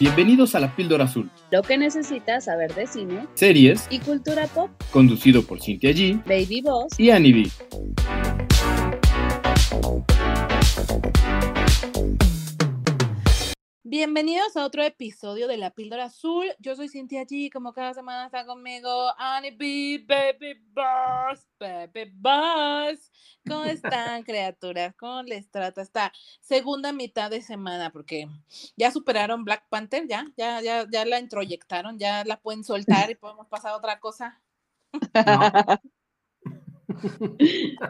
Bienvenidos a La Píldora Azul, Lo que necesitas saber de cine series y cultura pop. conducido por Cintia G Baby Boss. y Annie B. Bienvenidos a otro episodio de La Píldora Azul. Yo soy Cintia G, como cada semana está conmigo Annie B, Baby Boss, Baby Boss. ¿Cómo están, criaturas? ¿Cómo les trata esta segunda mitad de semana? Porque ya superaron Black Panther, ya, ya, ya, ya la introyectaron, ya la pueden soltar y podemos pasar a otra cosa.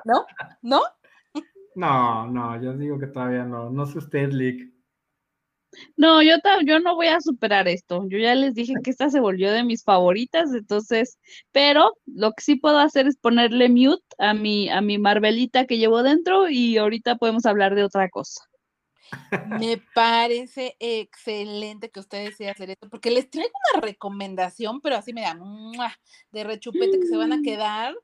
¿No? ¿No? No, no, yo digo que todavía no. No sé usted, Lick. No, yo, yo no voy a superar esto. Yo ya les dije que esta se volvió de mis favoritas, entonces, pero lo que sí puedo hacer es ponerle mute a mi, a mi Marvelita que llevo dentro y ahorita podemos hablar de otra cosa. Me parece excelente que ustedes decidan hacer esto, porque les traigo una recomendación, pero así me da de rechupete que se van a Mm. quedar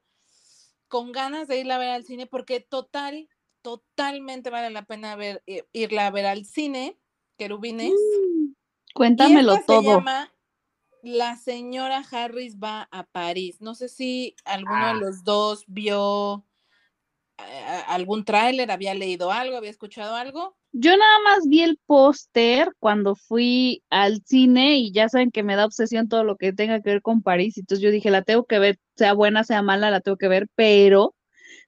con ganas de irla a ver al cine, porque total, totalmente vale la pena ver, i- irla a ver al cine, querubines. Mm, Y Cuéntamelo esta se todo. llama La señora Harris va a París. No sé si alguno Ah. de los dos vio eh, algún tráiler, había leído algo, había escuchado algo. Yo nada más vi el póster cuando fui al cine y ya saben que me da obsesión todo lo que tenga que ver con París. Entonces yo dije, la tengo que ver, sea buena, sea mala, la tengo que ver, pero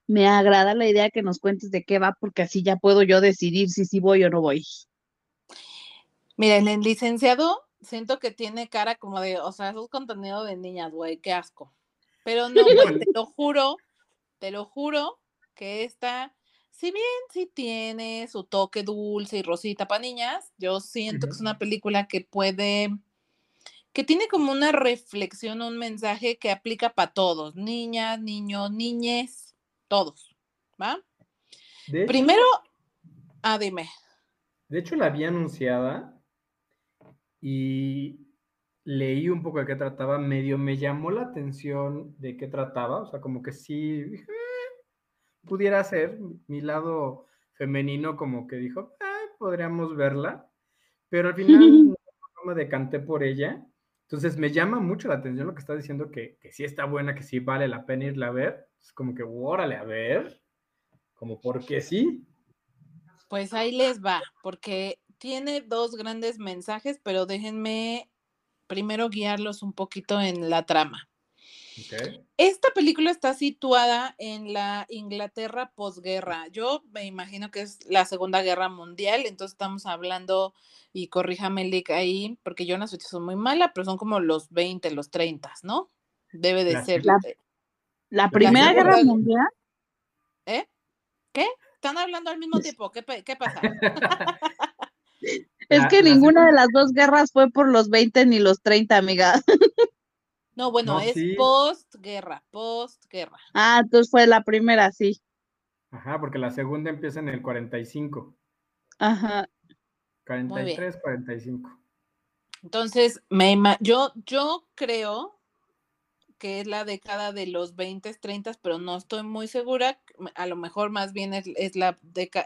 me agrada la idea que nos cuentes de qué va, porque así ya puedo yo decidir si sí voy o no voy. Miren, el licenciado siento que tiene cara como de, o sea, eso es contenido de niñas, güey, qué asco. Pero no, güey, te lo juro, te lo juro que esta, si bien sí tiene su toque dulce y rosita para niñas, yo siento que es una película que puede, que tiene como una reflexión, un mensaje que aplica para todos, niñas, niños, niñes, todos, ¿va? De hecho, Primero, ah, dime. de hecho, la vi anunciada y leí un poco de qué trataba. Medio me llamó la atención de qué trataba. O sea, como que sí dije, "Eh, pudiera ser. Mi lado femenino como que dijo, "Ah, podríamos verla. Pero al final no me decanté por ella. Entonces me llama mucho la atención lo que está diciendo, que, que sí está buena, que sí vale la pena irla a ver. Es como que, órale, a ver. Como porque sí. Pues ahí les va, porque tiene dos grandes mensajes, pero déjenme primero guiarlos un poquito en la trama. Esta película está situada en la Inglaterra posguerra. Yo me imagino que es la Segunda Guerra Mundial, entonces estamos hablando, y corríjame, Lick, ahí, porque yo en las fechas son muy mala, pero son como los 20, los 30, ¿no? Debe de La- ser. la- eh, La Primera Guerra Mundial. ¿Eh? ¿Qué? ¿Están hablando al mismo tiempo? ¿Qué, qué pasa? Es La- que la ninguna de las dos guerras fue por los 20 ni los 30, amiga. No, bueno, No, es sí. postguerra, postguerra. Ah, entonces fue la primera, sí. Ajá, porque la segunda empieza en el 45. Ajá. 43, 45. Entonces, me yo, yo creo que es la década de los 20, 30, pero no estoy muy segura. A lo mejor más bien es, es la década,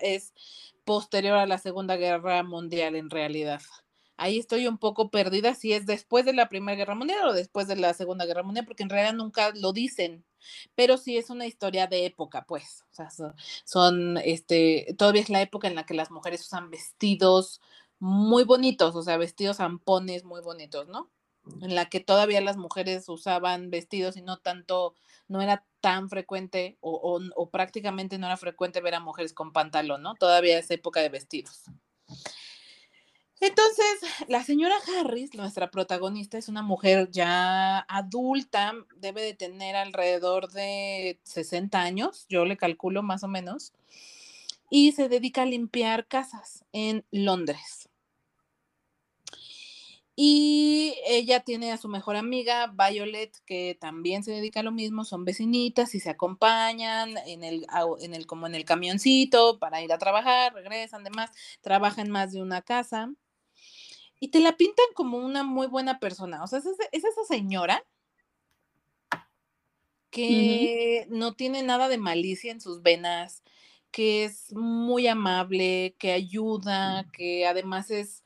posterior a la Segunda Guerra Mundial en realidad. Ahí estoy un poco perdida si es después de la Primera Guerra Mundial o después de la Segunda Guerra Mundial, porque en realidad nunca lo dicen, pero sí es una historia de época, pues. O sea, son, son, este, todavía es la época en la que las mujeres usan vestidos muy bonitos, o sea, vestidos zampones muy bonitos, ¿no? En la que todavía las mujeres usaban vestidos y no tanto, no era tan frecuente o, prácticamente no era frecuente ver a mujeres con pantalón, ¿no? Todavía es época de vestidos. Entonces, la señora Harris, nuestra protagonista, es una mujer ya adulta, debe de tener alrededor de 60 años, yo le calculo más o menos, y se dedica a limpiar casas en Londres. Y ella tiene a su mejor amiga, Violet, que también se dedica a lo mismo, son vecinitas y se acompañan en el, en el, como en el camioncito para ir a trabajar, regresan, demás, trabajan más de una casa. Y te la pintan como una muy buena persona. O sea, es, es esa señora que no tiene nada de malicia en sus venas, que es muy amable, que ayuda, que además es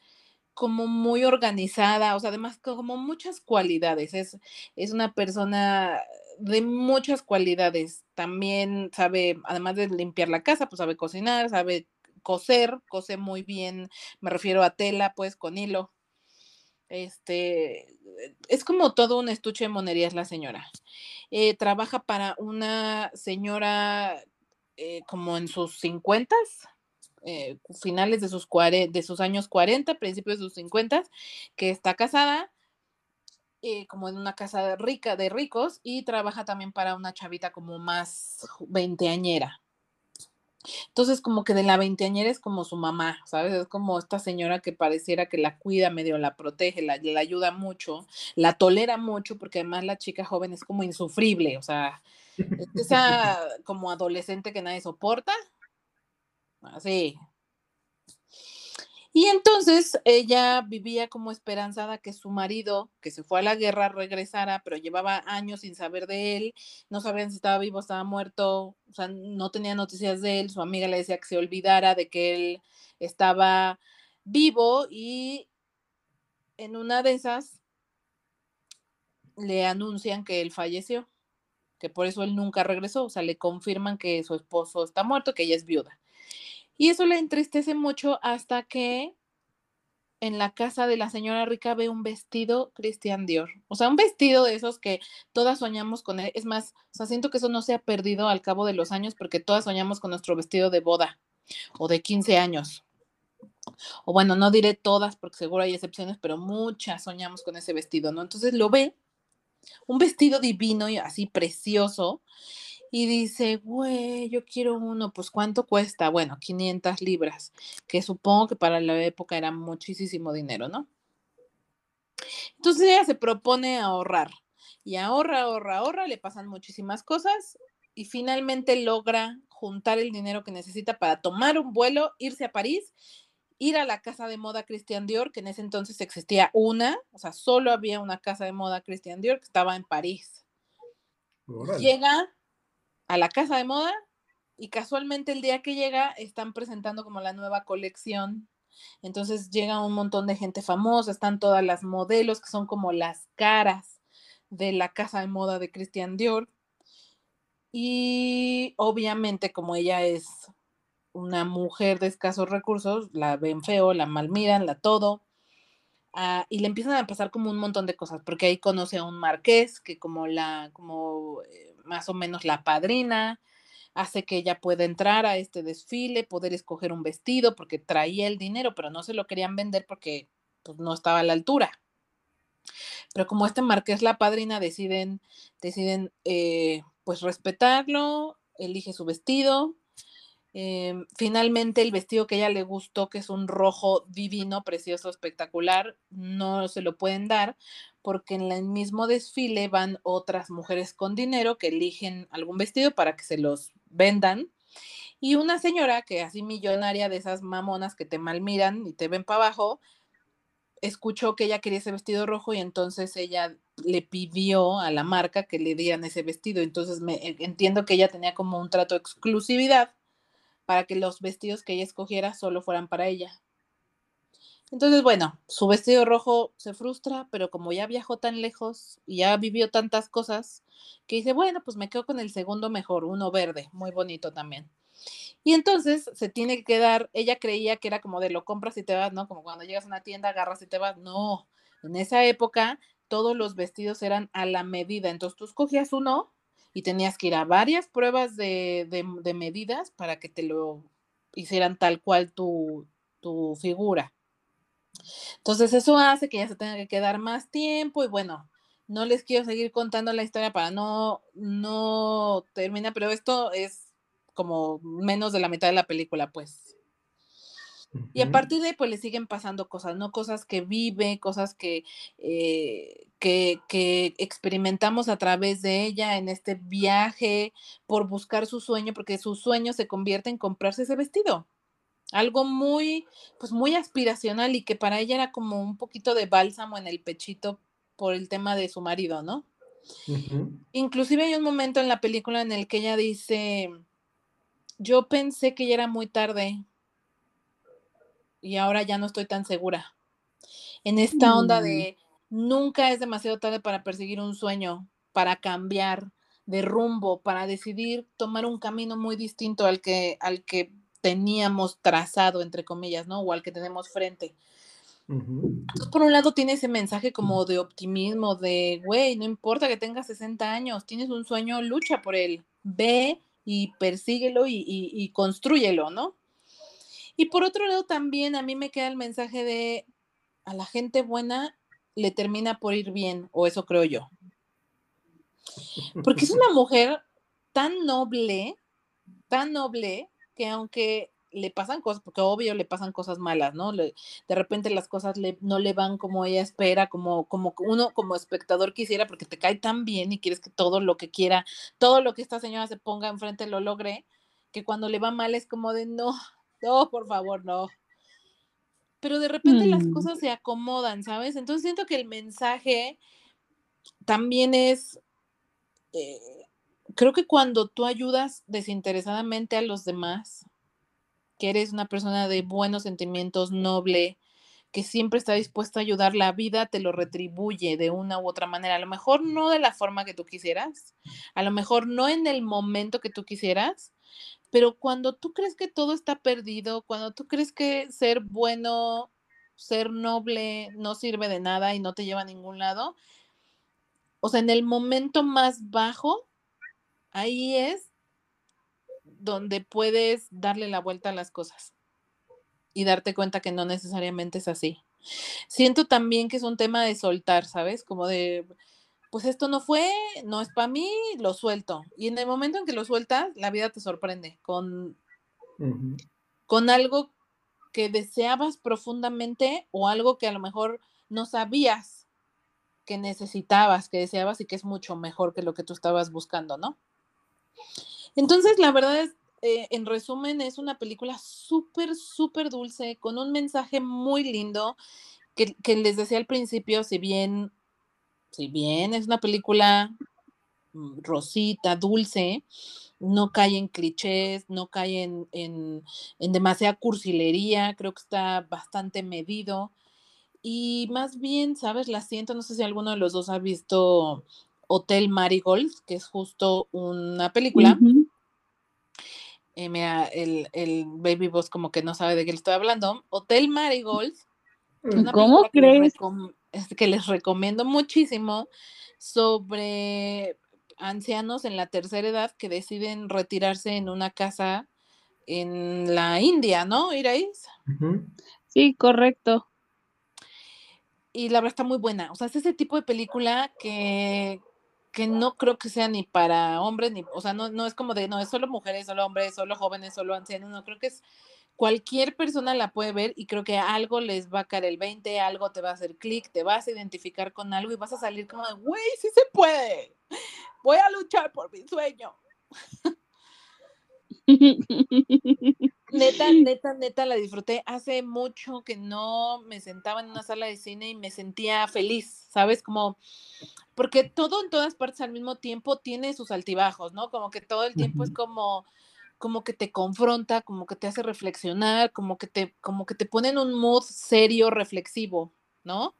como muy organizada, o sea, además como muchas cualidades. Es, es una persona de muchas cualidades. También sabe, además de limpiar la casa, pues sabe cocinar, sabe coser, cose muy bien, me refiero a tela, pues con hilo. Este, es como todo un estuche de monerías la señora. Eh, trabaja para una señora eh, como en sus cincuentas, eh, finales de sus, de sus años 40, principios de sus 50, que está casada, eh, como en una casa rica de ricos, y trabaja también para una chavita como más veinteañera. Entonces, como que de la veinteañera es como su mamá, ¿sabes? Es como esta señora que pareciera que la cuida, medio la protege, la, la ayuda mucho, la tolera mucho, porque además la chica joven es como insufrible, o sea, esa como adolescente que nadie soporta, Así. Y entonces ella vivía como esperanzada que su marido, que se fue a la guerra, regresara, pero llevaba años sin saber de él, no sabían si estaba vivo, estaba muerto, o sea, no tenía noticias de él, su amiga le decía que se olvidara de que él estaba vivo y en una de esas le anuncian que él falleció, que por eso él nunca regresó, o sea, le confirman que su esposo está muerto, que ella es viuda. Y eso le entristece mucho hasta que en la casa de la señora rica ve un vestido Christian Dior. O sea, un vestido de esos que todas soñamos con él. Es más, o sea, siento que eso no se ha perdido al cabo de los años porque todas soñamos con nuestro vestido de boda o de 15 años. O bueno, no diré todas porque seguro hay excepciones, pero muchas soñamos con ese vestido, ¿no? Entonces lo ve, un vestido divino y así precioso, y dice, güey, yo quiero uno, pues ¿cuánto cuesta? Bueno, 500 libras, que supongo que para la época era muchísimo dinero, ¿no? Entonces ella se propone ahorrar y ahorra, ahorra, ahorra, le pasan muchísimas cosas y finalmente logra juntar el dinero que necesita para tomar un vuelo, irse a París, ir a la casa de moda Christian Dior, que en ese entonces existía una, o sea, solo había una casa de moda Christian Dior que estaba en París. Llega, a la casa de moda y casualmente el día que llega están presentando como la nueva colección. Entonces llega un montón de gente famosa, están todas las modelos que son como las caras de la casa de moda de Christian Dior. Y obviamente como ella es una mujer de escasos recursos, la ven feo, la malmiran, la todo. Ah, y le empiezan a pasar como un montón de cosas, porque ahí conoce a un marqués que como la, como eh, más o menos la padrina, hace que ella pueda entrar a este desfile, poder escoger un vestido, porque traía el dinero, pero no se lo querían vender porque pues, no estaba a la altura. Pero como este marqués la padrina, deciden, deciden eh, pues respetarlo, elige su vestido. Em, finalmente el vestido que ella le gustó, que es un rojo divino, precioso, espectacular, no se lo pueden dar porque en el mismo desfile van otras mujeres con dinero que eligen algún vestido para que se los vendan. Y una señora que así millonaria de esas mamonas que te malmiran y te ven para abajo, escuchó que ella quería ese vestido rojo y entonces ella le pidió a la marca que le dieran ese vestido. Entonces me e, entiendo que ella tenía como un trato de exclusividad para que los vestidos que ella escogiera solo fueran para ella. Entonces, bueno, su vestido rojo se frustra, pero como ya viajó tan lejos y ya vivió tantas cosas, que dice, bueno, pues me quedo con el segundo mejor, uno verde, muy bonito también. Y entonces se tiene que quedar, ella creía que era como de lo compras y te vas, ¿no? Como cuando llegas a una tienda, agarras y te vas. No, en esa época todos los vestidos eran a la medida, entonces tú escogías uno y tenías que ir a varias pruebas de, de, medidas para que te lo hicieran tal cual tu, tu figura. Entonces eso hace que ya se tenga que quedar más tiempo y bueno, no les quiero seguir contando la historia para no, no terminar, pero esto es como menos de la mitad de la película, pues. Y a partir de ahí, pues le siguen pasando cosas, ¿no? Cosas que vive, cosas que, eh, que, que, experimentamos a través de ella en este viaje por buscar su sueño, porque su sueño se convierte en comprarse ese vestido algo muy, pues muy aspiracional y que para ella era como un poquito de bálsamo en el pechito por el tema de su marido, ¿no? Inclusive hay un momento en la película en el que ella dice, yo pensé que ya era muy tarde y ahora ya no estoy tan segura. en esta onda Mm. de nunca es demasiado tarde para perseguir un sueño, para cambiar de rumbo, para decidir tomar un camino muy distinto al que, al que teníamos trazado, entre comillas, ¿no? O al que tenemos frente. Entonces, por un lado tiene ese mensaje como de optimismo, de, güey, no importa que tengas 60 años, tienes un sueño, lucha por él, ve y persíguelo y, y, y construyelo, ¿no? Y por otro lado también a mí me queda el mensaje de, a la gente buena le termina por ir bien, o eso creo yo. Porque es una mujer tan noble, tan noble, que aunque le pasan cosas, porque obvio le pasan cosas malas, ¿no? Le- de repente las cosas le- no le van como ella espera, como, como uno como espectador quisiera, porque te cae tan bien y quieres que todo lo que quiera, todo lo que esta señora se ponga enfrente lo logre, que cuando le va mal es como de no, no, por favor, no. Pero de repente las Mm. cosas se acomodan, ¿sabes? Entonces siento que el mensaje también es, eh, creo que cuando tú ayudas desinteresadamente a los demás, que eres una persona de buenos sentimientos, noble, que siempre está dispuesta a ayudar, la vida te lo retribuye de una u otra manera. A lo mejor no de la forma que tú quisieras, a lo mejor no en el momento que tú quisieras, pero cuando tú crees que todo está perdido, cuando tú crees que ser bueno, ser noble no sirve de nada y no te lleva a ningún lado, o sea, en el momento más bajo, ahí es donde puedes darle la vuelta a las cosas y darte cuenta que no necesariamente es así. Siento también que es un tema de soltar, ¿sabes? Como de, pues esto no fue, no es para mí, lo suelto. Y en el momento en que lo sueltas, la vida te sorprende con, con algo que deseabas profundamente o algo que a lo mejor no sabías que necesitabas, que deseabas y que es mucho mejor que lo que tú estabas buscando, ¿no? Entonces, la verdad es, eh, en resumen, es una película súper, súper dulce, con un mensaje muy lindo, que, que les decía al principio, si bien, si bien es una película mm, rosita, dulce, no cae en clichés, no cae en, en, en demasiada cursilería, creo que está bastante medido. Y más bien, ¿sabes? La siento, no sé si alguno de los dos ha visto Hotel Marigold, que es justo una película. Eh, mira, el, el Baby Boss como que no sabe de qué le estoy hablando. Hotel Marigold, ¿Cómo película que les, crees? es que les recomiendo muchísimo sobre ancianos en la tercera edad que deciden retirarse en una casa en la India, ¿no, Irais? Sí, correcto. Y la verdad está muy buena. O sea, es ese tipo de película que, que no creo que sea ni para hombres, ni, o sea, no, no es como de, no, es solo mujeres, solo hombres, solo jóvenes, solo ancianos, no, creo que es cualquier persona la puede ver y creo que algo les va a caer el 20, algo te va a hacer clic, te vas a identificar con algo y vas a salir como de, güey, sí se puede, voy a luchar por mi sueño. Neta, neta, neta, la disfruté. Hace mucho que no me sentaba en una sala de cine y me sentía feliz, ¿sabes? Como, porque todo en todas partes al mismo tiempo tiene sus altibajos, ¿no? Como que todo el tiempo es como, como que te confronta, como que te hace reflexionar, como que te, como que te pone en un mood serio, reflexivo, ¿no?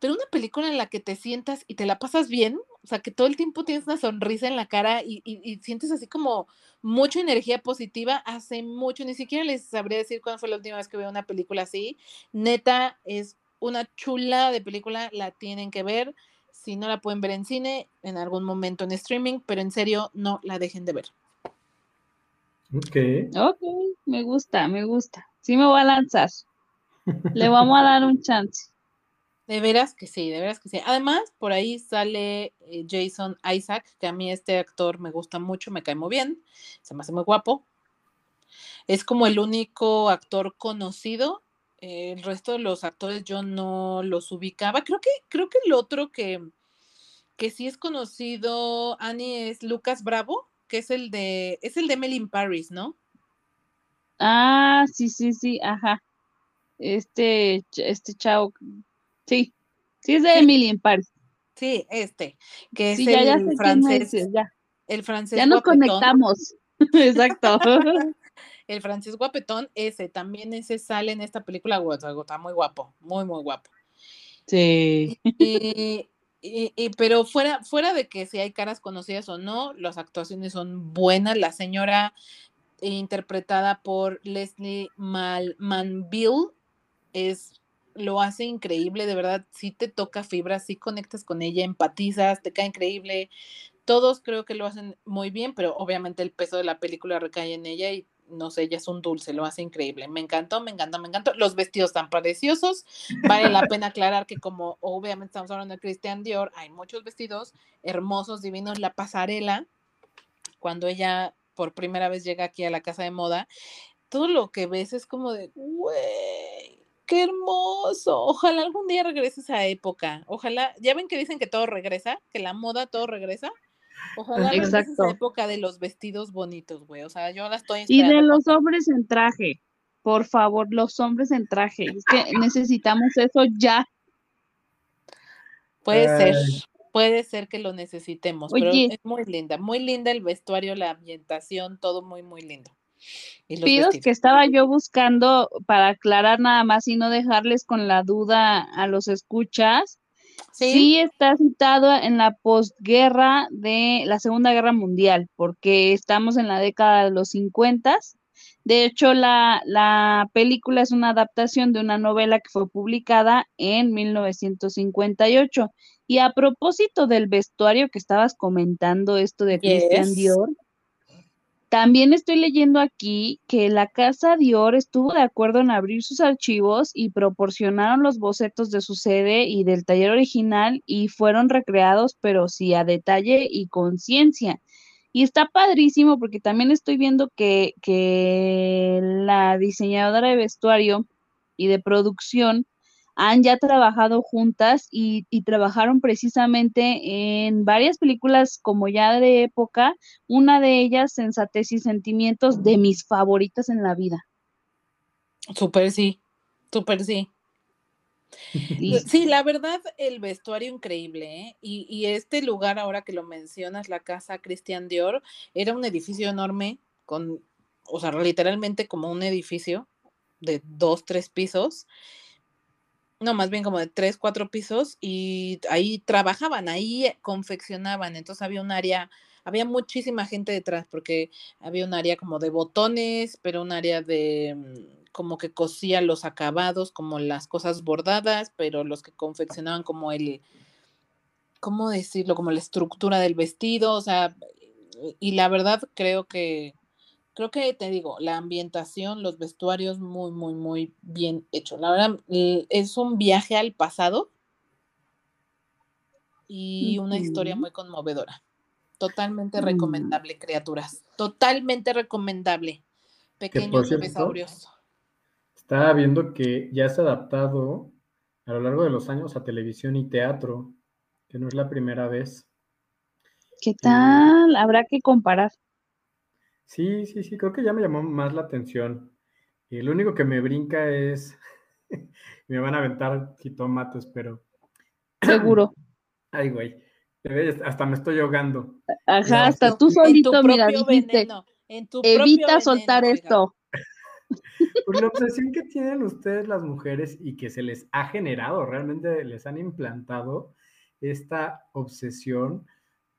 Pero una película en la que te sientas y te la pasas bien, o sea, que todo el tiempo tienes una sonrisa en la cara y, y- y sientes así como mucha energía positiva, hace mucho, ni siquiera les sabría decir cuándo fue la última vez que veo una película así. Neta, es una chula de película, la tienen que ver. Si no la pueden ver en cine, en algún momento en streaming, pero en serio, no la dejen de ver. Ok. Ok, me gusta, me gusta. Sí me voy a lanzar. Le vamos a dar un chance. De veras que sí, de veras que sí. Además, por ahí sale eh, Jason Isaac, que a mí este actor me gusta mucho, me cae muy bien, se me hace muy guapo. Es como el único actor conocido. Eh, el resto de los actores yo no los ubicaba. Creo que, creo que el otro que, que sí es conocido, Annie, es Lucas Bravo, que es el de, es el de Emily in Paris, ¿no? Ah, sí, sí, sí, ajá. Este, este chavo, sí, sí es de Sí. Emily in Paris. Sí, este, que es Sí, ya, el francés, ya. el francés Ya nos guapetón. conectamos. Exacto. El francés guapetón, ese, también ese sale en esta película, está muy guapo, muy, muy guapo. Sí. Y, y- y- pero fuera, fuera de que si hay caras conocidas o no, las actuaciones son buenas. La señora interpretada por Leslie Mal Manville es lo hace increíble, de verdad, sí te toca fibra, sí conectas con ella, empatizas, te cae increíble. Todos creo que lo hacen muy bien, pero obviamente el peso de la película recae en ella y no sé, ella es un dulce, lo hace increíble. Me encantó, me encantó, me encantó. Los vestidos tan preciosos. Vale la pena aclarar que como obviamente estamos hablando de Christian Dior, hay muchos vestidos hermosos, divinos. La pasarela, cuando ella por primera vez llega aquí a la casa de moda, todo lo que ves es como de, qué hermoso. Ojalá algún día regrese esa época. Ojalá, ya ven que dicen que todo regresa, que la moda todo regresa. Ojalá regrese esa Exacto. época de los vestidos bonitos, güey. O sea, yo la estoy Y esperando. de con- los hombres en traje. Por favor, los hombres en traje. Es que necesitamos eso ya. Puede ser, puede ser que lo necesitemos, pero Oye. es muy linda, muy linda el vestuario, la ambientación, todo muy, muy lindo. Y los Pidos vestidos. que estaba yo buscando para aclarar nada más y no dejarles con la duda a los escuchas. Sí, Sí está citado en la posguerra de la Segunda Guerra Mundial, porque estamos en la década de los 50. De hecho, la, la película es una adaptación de una novela que fue publicada en 1958. Y a propósito del vestuario que estabas comentando, esto de Christian. Dior, también estoy leyendo aquí que la casa Dior estuvo de acuerdo en abrir sus archivos y proporcionaron los bocetos de su sede y del taller original y fueron recreados, pero sí a detalle y conciencia. Y está padrísimo porque también estoy viendo que, que la diseñadora de vestuario y de producción han ya trabajado juntas y, y trabajaron precisamente en varias películas como ya de época, una de ellas, Sensatez y Sentimientos, de mis favoritas en la vida. súper sí, súper sí. Y Sí, la verdad, el vestuario increíble, ¿eh? Y, y este lugar, ahora que lo mencionas, la casa Christian Dior, era un edificio enorme, con, o sea, literalmente como un edificio de dos, tres pisos. No, más bien como de tres, cuatro pisos, y ahí trabajaban, ahí confeccionaban. Entonces había un área, había muchísima gente detrás, porque había un área como de botones, pero un área de mm, como que cosía los acabados, como las cosas bordadas, pero los que confeccionaban como el, ¿cómo decirlo? Como la estructura del vestido, o sea, y la verdad creo que, creo que te digo, la ambientación, los vestuarios, muy, muy, muy bien hecho. La verdad, es un viaje al pasado y una historia muy conmovedora. Totalmente Mm. recomendable, criaturas. Totalmente recomendable. Pequeños dinosaurios. Estaba viendo que ya se ha adaptado a lo largo de los años a televisión y teatro, que no es la primera vez. ¿Qué tal? Habrá que comparar. Sí, sí, sí, creo que ya me llamó más la atención. Y lo único que me brinca es, me van a aventar jitomates, pero, Seguro. ay, güey, hasta me estoy ahogando. Ajá, hasta tu- tú solito, mira, dijiste, veneno, en tu propio evita soltar veneno, esto. Por la obsesión que tienen ustedes las mujeres y que se les ha generado, realmente les han implantado esta obsesión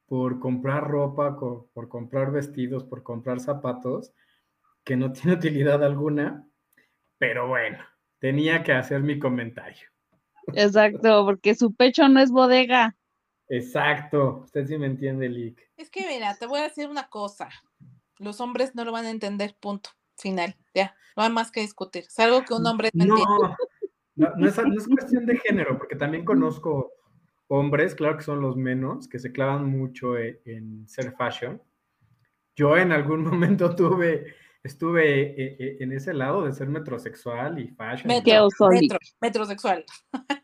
por comprar ropa, por comprar vestidos, por comprar zapatos, que no tiene utilidad alguna, pero bueno, tenía que hacer mi comentario. Exacto, porque su pecho no es bodega. Exacto, usted sí me entiende, Lick. Es que mira, te voy a decir una cosa. Los hombres no lo van a entender, punto. Final, ya. No hay más que discutir. Es algo que un hombre no, no, no es, no es cuestión de género, porque también conozco hombres, claro que son los menos, que se clavan mucho e- en, ser fashion. Yo en algún momento tuve, estuve e- e- en ese lado de ser metrosexual y fashion. Metro, metro, metrosexual.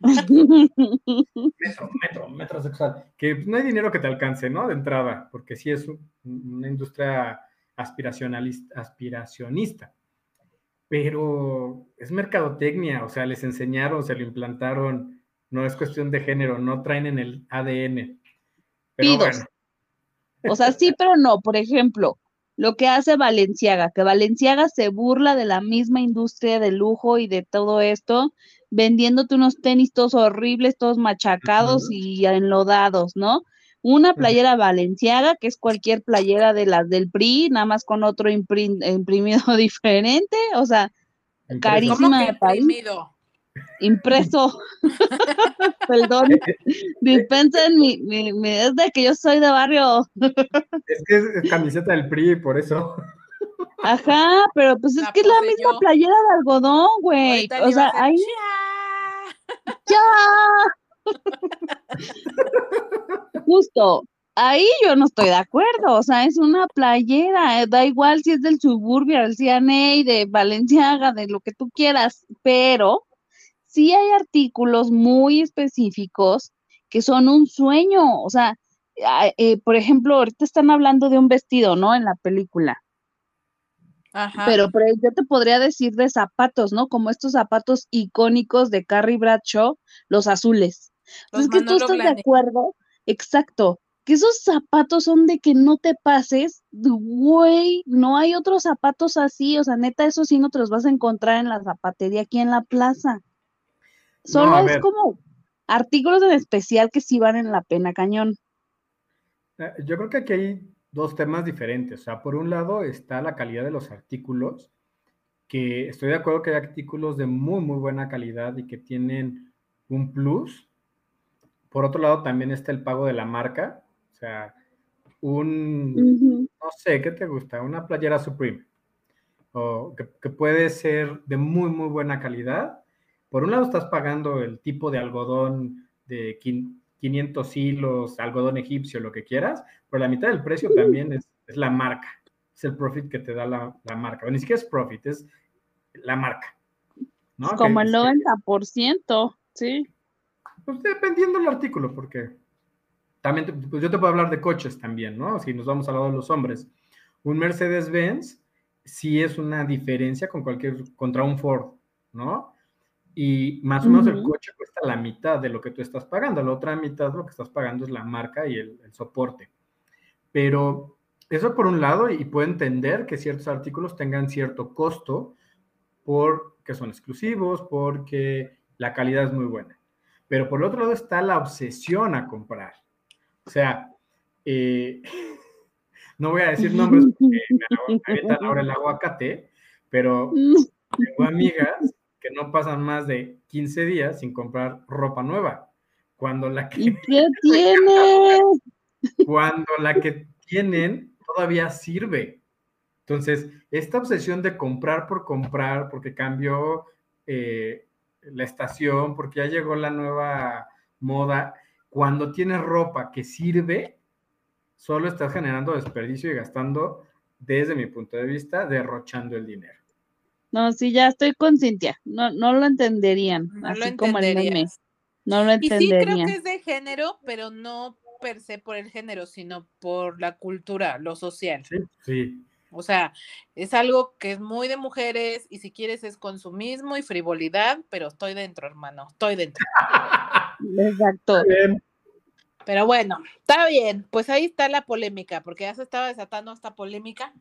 metro, metro, metrosexual. Que pues, no hay dinero que te alcance, ¿no? De entrada, porque sí es un- una industria aspiracionalista, aspiracionista. Pero es mercadotecnia, o sea, les enseñaron, se lo implantaron, no es cuestión de género, no traen en el ADN. Pero Pidos. bueno, O sea, sí, pero no. Por ejemplo, lo que hace Valenciaga, que Valenciaga se burla de la misma industria de lujo y de todo esto, vendiéndote unos tenis todos horribles, todos machacados y enlodados, ¿no? Una playera Valenciaga, que es cualquier playera de las del PRI, nada más con otro imprimido diferente, o sea, Impreso. carísimo. ¿Cómo que de París. imprimido? Impreso. Perdón, dispensen mi, mi, mi- es de que yo soy de barrio. Es que es, es camiseta del PRI, por eso. Ajá, pero pues es La que es la misma yo. playera de algodón, güey. O sea, ahí ya. Justo, ahí yo no estoy de acuerdo. O sea, es una playera. eh, Da igual si es del suburbio, del CNA, de Valenciaga, de lo que tú quieras, pero sí hay artículos muy específicos que son un sueño. O sea, ah, eh, por ejemplo, ahorita están hablando de un vestido, ¿no? En la película. Ajá. Pero, pero yo te podría decir de zapatos, ¿no? Como estos zapatos icónicos de Carrie Bradshaw, los azules. Entonces, que tú estás de acuerdo, exacto, que esos zapatos son de que no te pases, güey, no hay otros zapatos así, o sea, neta, eso sí no te los vas a encontrar en la zapatería aquí en la plaza. Solo es como artículos en especial que sí valen la pena, cañón. Eh, Yo creo que aquí hay dos temas diferentes. O sea, por un lado está la calidad de los artículos, que estoy de acuerdo que hay artículos de muy, muy buena calidad y que tienen un plus. Por otro lado, también está el pago de la marca. O sea, un, no sé, ¿qué te gusta? Una playera Supreme. O que, que puede ser de muy, muy buena calidad. Por un lado estás pagando el tipo de algodón de quin- 500 hilos, algodón egipcio, lo que quieras, pero la mitad del precio también es, es la marca. Es el profit que te da la, la marca. Ni siquiera es profit, es la marca. ¿no? Que- Como el que- 90%, sí. pues dependiendo del artículo, porque también, te- pues yo te puedo hablar de coches también, ¿no? Si nos vamos al lado de los hombres. Un Mercedes-Benz sí es una diferencia con cualquier, contra un Ford, ¿no? Y más o menos el Ujú. coche cuesta la mitad de lo que tú estás pagando. La otra mitad lo que estás pagando es la marca y el, el soporte. Pero eso por un lado, y puedo entender que ciertos artículos tengan cierto costo porque son exclusivos, porque la calidad es muy buena. Pero por el otro lado está la obsesión a comprar. O sea, eh, no voy a decir nombres porque me avientan ahora el aguacate, pero tengo amigas que no pasan más de 15 días sin comprar ropa nueva. Cuando la ¿Y que, qué tiene? cuando la que tienen todavía sirve. Entonces, esta obsesión de comprar por comprar, porque cambió eh, la estación, porque ya llegó la nueva moda, cuando tienes ropa que sirve, solo estás generando desperdicio y gastando, desde mi punto de vista, derrochando el dinero. No, sí, ya estoy con Cintia. No, no lo entenderían, No así lo como el meme. No lo Y sí creo entenderían. que es de género, pero no per se por el género, sino por la cultura, lo social. Sí, sí. O sea, es algo que es muy de mujeres y si quieres es consumismo y frivolidad, pero estoy dentro, hermano, estoy dentro. Exacto. Bien. Pero bueno, está bien, pues ahí está la polémica, porque ya se estaba desatando esta polémica.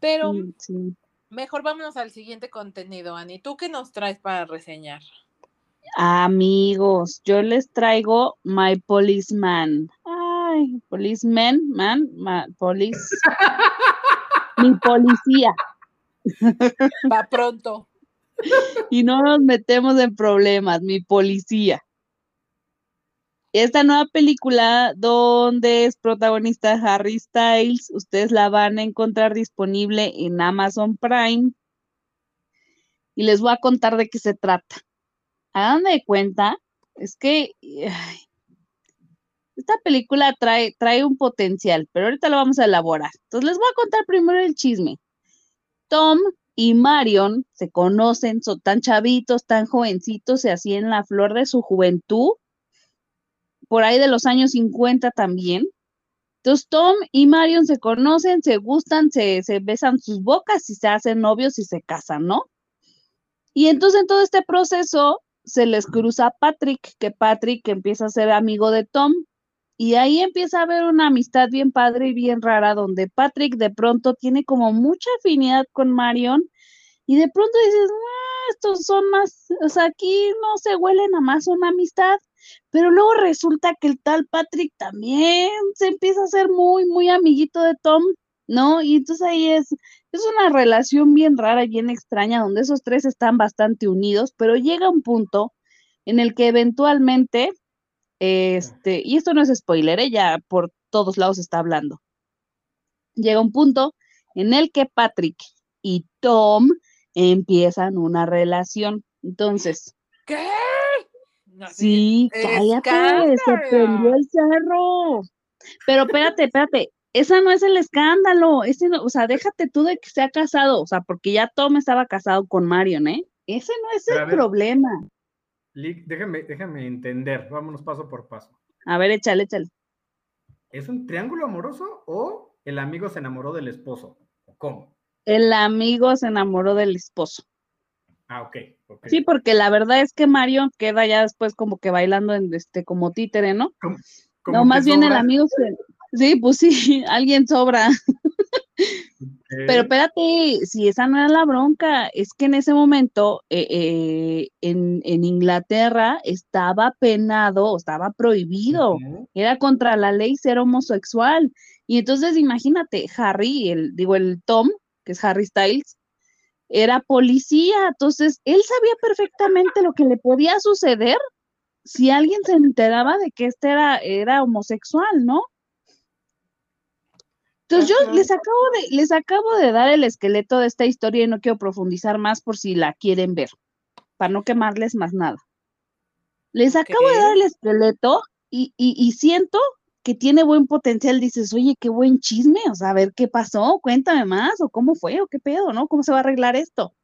Pero sí. Mejor vámonos al siguiente contenido, Ani. ¿Tú qué nos traes para reseñar? Amigos, yo les traigo My Policeman. Ay, policeman, man, ma- police. Mi policía. Va pronto. Y no nos metemos en problemas, mi policía. Esta nueva película donde es protagonista Harry Styles, ustedes la van a encontrar disponible en Amazon Prime. Y les voy a contar de qué se trata. Hagan de cuenta, es que esta película trae, trae un potencial, pero ahorita lo vamos a elaborar. Entonces les voy a contar primero el chisme. Tom y Marion se conocen, son tan chavitos, tan jovencitos, y así en la flor de su juventud, por ahí de los años 50 también. Entonces Tom y Marion se conocen, se gustan, se, se besan sus bocas y se hacen novios y se casan, ¿no? Y entonces en todo este proceso se les cruza Patrick, que Patrick empieza a ser amigo de Tom Y ahí empieza a haber una amistad bien padre y bien rara, donde Patrick de pronto tiene como mucha afinidad con Marion y de pronto dices, "Ah, estos son más, o sea, aquí no se huelen a más una amistad, pero luego resulta que el tal Patrick también se empieza a ser muy, muy amiguito de Tom, ¿no? Y entonces ahí es, es una relación bien rara bien extraña, donde esos tres están bastante unidos, pero llega un punto en el que eventualmente, este, y esto no es spoiler, ¿eh? ya por todos lados está hablando. Llega un punto en el que Patrick y Tom empiezan una relación. Entonces, ¿Qué? No, sí, cállate, se prendió el cerro. Pero espérate, espérate, esa no es el escándalo, ese no, o sea, déjate tú de que se ha casado, o sea, porque ya Tom estaba casado con Marion, ¿eh? Ese no es Pero el ver. problema. Lick, déjame, déjame entender, vámonos paso por paso. A ver, échale, échale. ¿Es un triángulo amoroso o el amigo se enamoró del esposo? ¿O ¿Cómo? El amigo se enamoró del esposo. Ah, ok. ok. Sí, porque la verdad es que Marion queda ya después como que bailando en este como títere, ¿no? No, más bien el amigo se... Sí, pues sí, alguien sobra. Pero espérate, si esa no era la bronca, es que en ese momento eh, eh, en, en Inglaterra estaba penado, estaba prohibido, era contra la ley ser homosexual. Y entonces imagínate, Harry, el, digo, el Tom, que es Harry Styles, era policía, entonces él sabía perfectamente lo que le podía suceder si alguien se enteraba de que este era, era homosexual, ¿no? Entonces yo les acabo de, les acabo de dar el esqueleto de esta historia y no quiero profundizar más por si la quieren ver, para no quemarles más nada. Les acabo de dar el esqueleto y, y, y siento que tiene buen potencial. Dices, oye, qué buen chisme, o sea, a ver qué pasó, cuéntame más, o cómo fue, o qué pedo, ¿no? ¿Cómo se va a arreglar esto?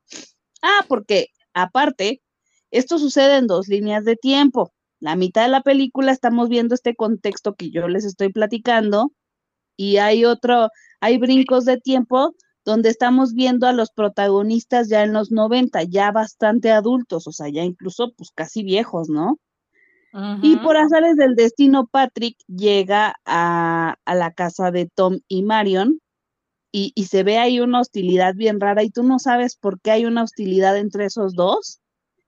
Ah, porque aparte, esto sucede en dos líneas de tiempo. La mitad de la película estamos viendo este contexto que yo les estoy platicando y hay otro, hay brincos de tiempo donde estamos viendo a los protagonistas ya en los 90, ya bastante adultos, o sea, ya incluso pues casi viejos, ¿no? Y por azares del destino, Patrick llega a, a la casa de Tom y Marion y, y se ve ahí una hostilidad bien rara y tú no sabes por qué hay una hostilidad entre esos dos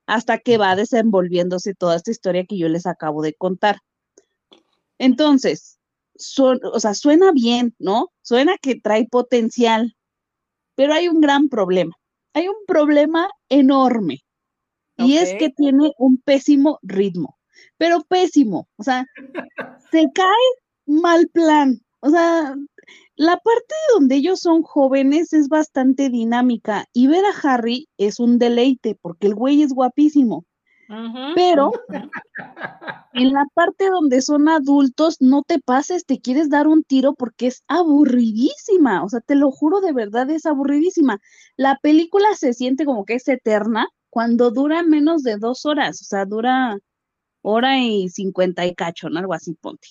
hasta que va desenvolviéndose toda esta historia que yo les acabo de contar. Entonces, son- o sea, suena bien, ¿no? Suena que trae potencial, pero hay un gran problema. Hay un problema enorme y es que tiene un pésimo ritmo, pero pésimo, o sea, se cae mal plan. O sea, la parte donde ellos son jóvenes es bastante dinámica y ver a Harry es un deleite porque el güey es guapísimo, pero en la parte donde son adultos no te pases, te quieres dar un tiro porque es aburridísima, o sea, te lo juro de verdad es aburridísima. La película se siente como que es eterna cuando dura menos de dos horas, o sea, dura hora y cincuenta y cacho, ¿no? Algo así, ponte.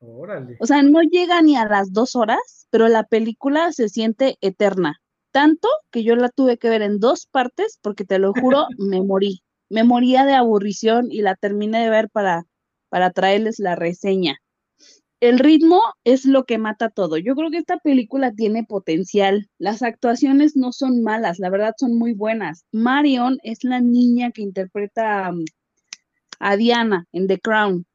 Órale. O sea, no llega ni a las dos horas, pero la película se siente eterna. Tanto que yo la tuve que ver en dos partes porque te lo juro, me morí. Me moría de aburrición y la terminé de ver para, para traerles la reseña. El ritmo es lo que mata todo. Yo creo que esta película tiene potencial. Las actuaciones no son malas, la verdad son muy buenas. Marion es la niña que interpreta um, a Diana en The Crown.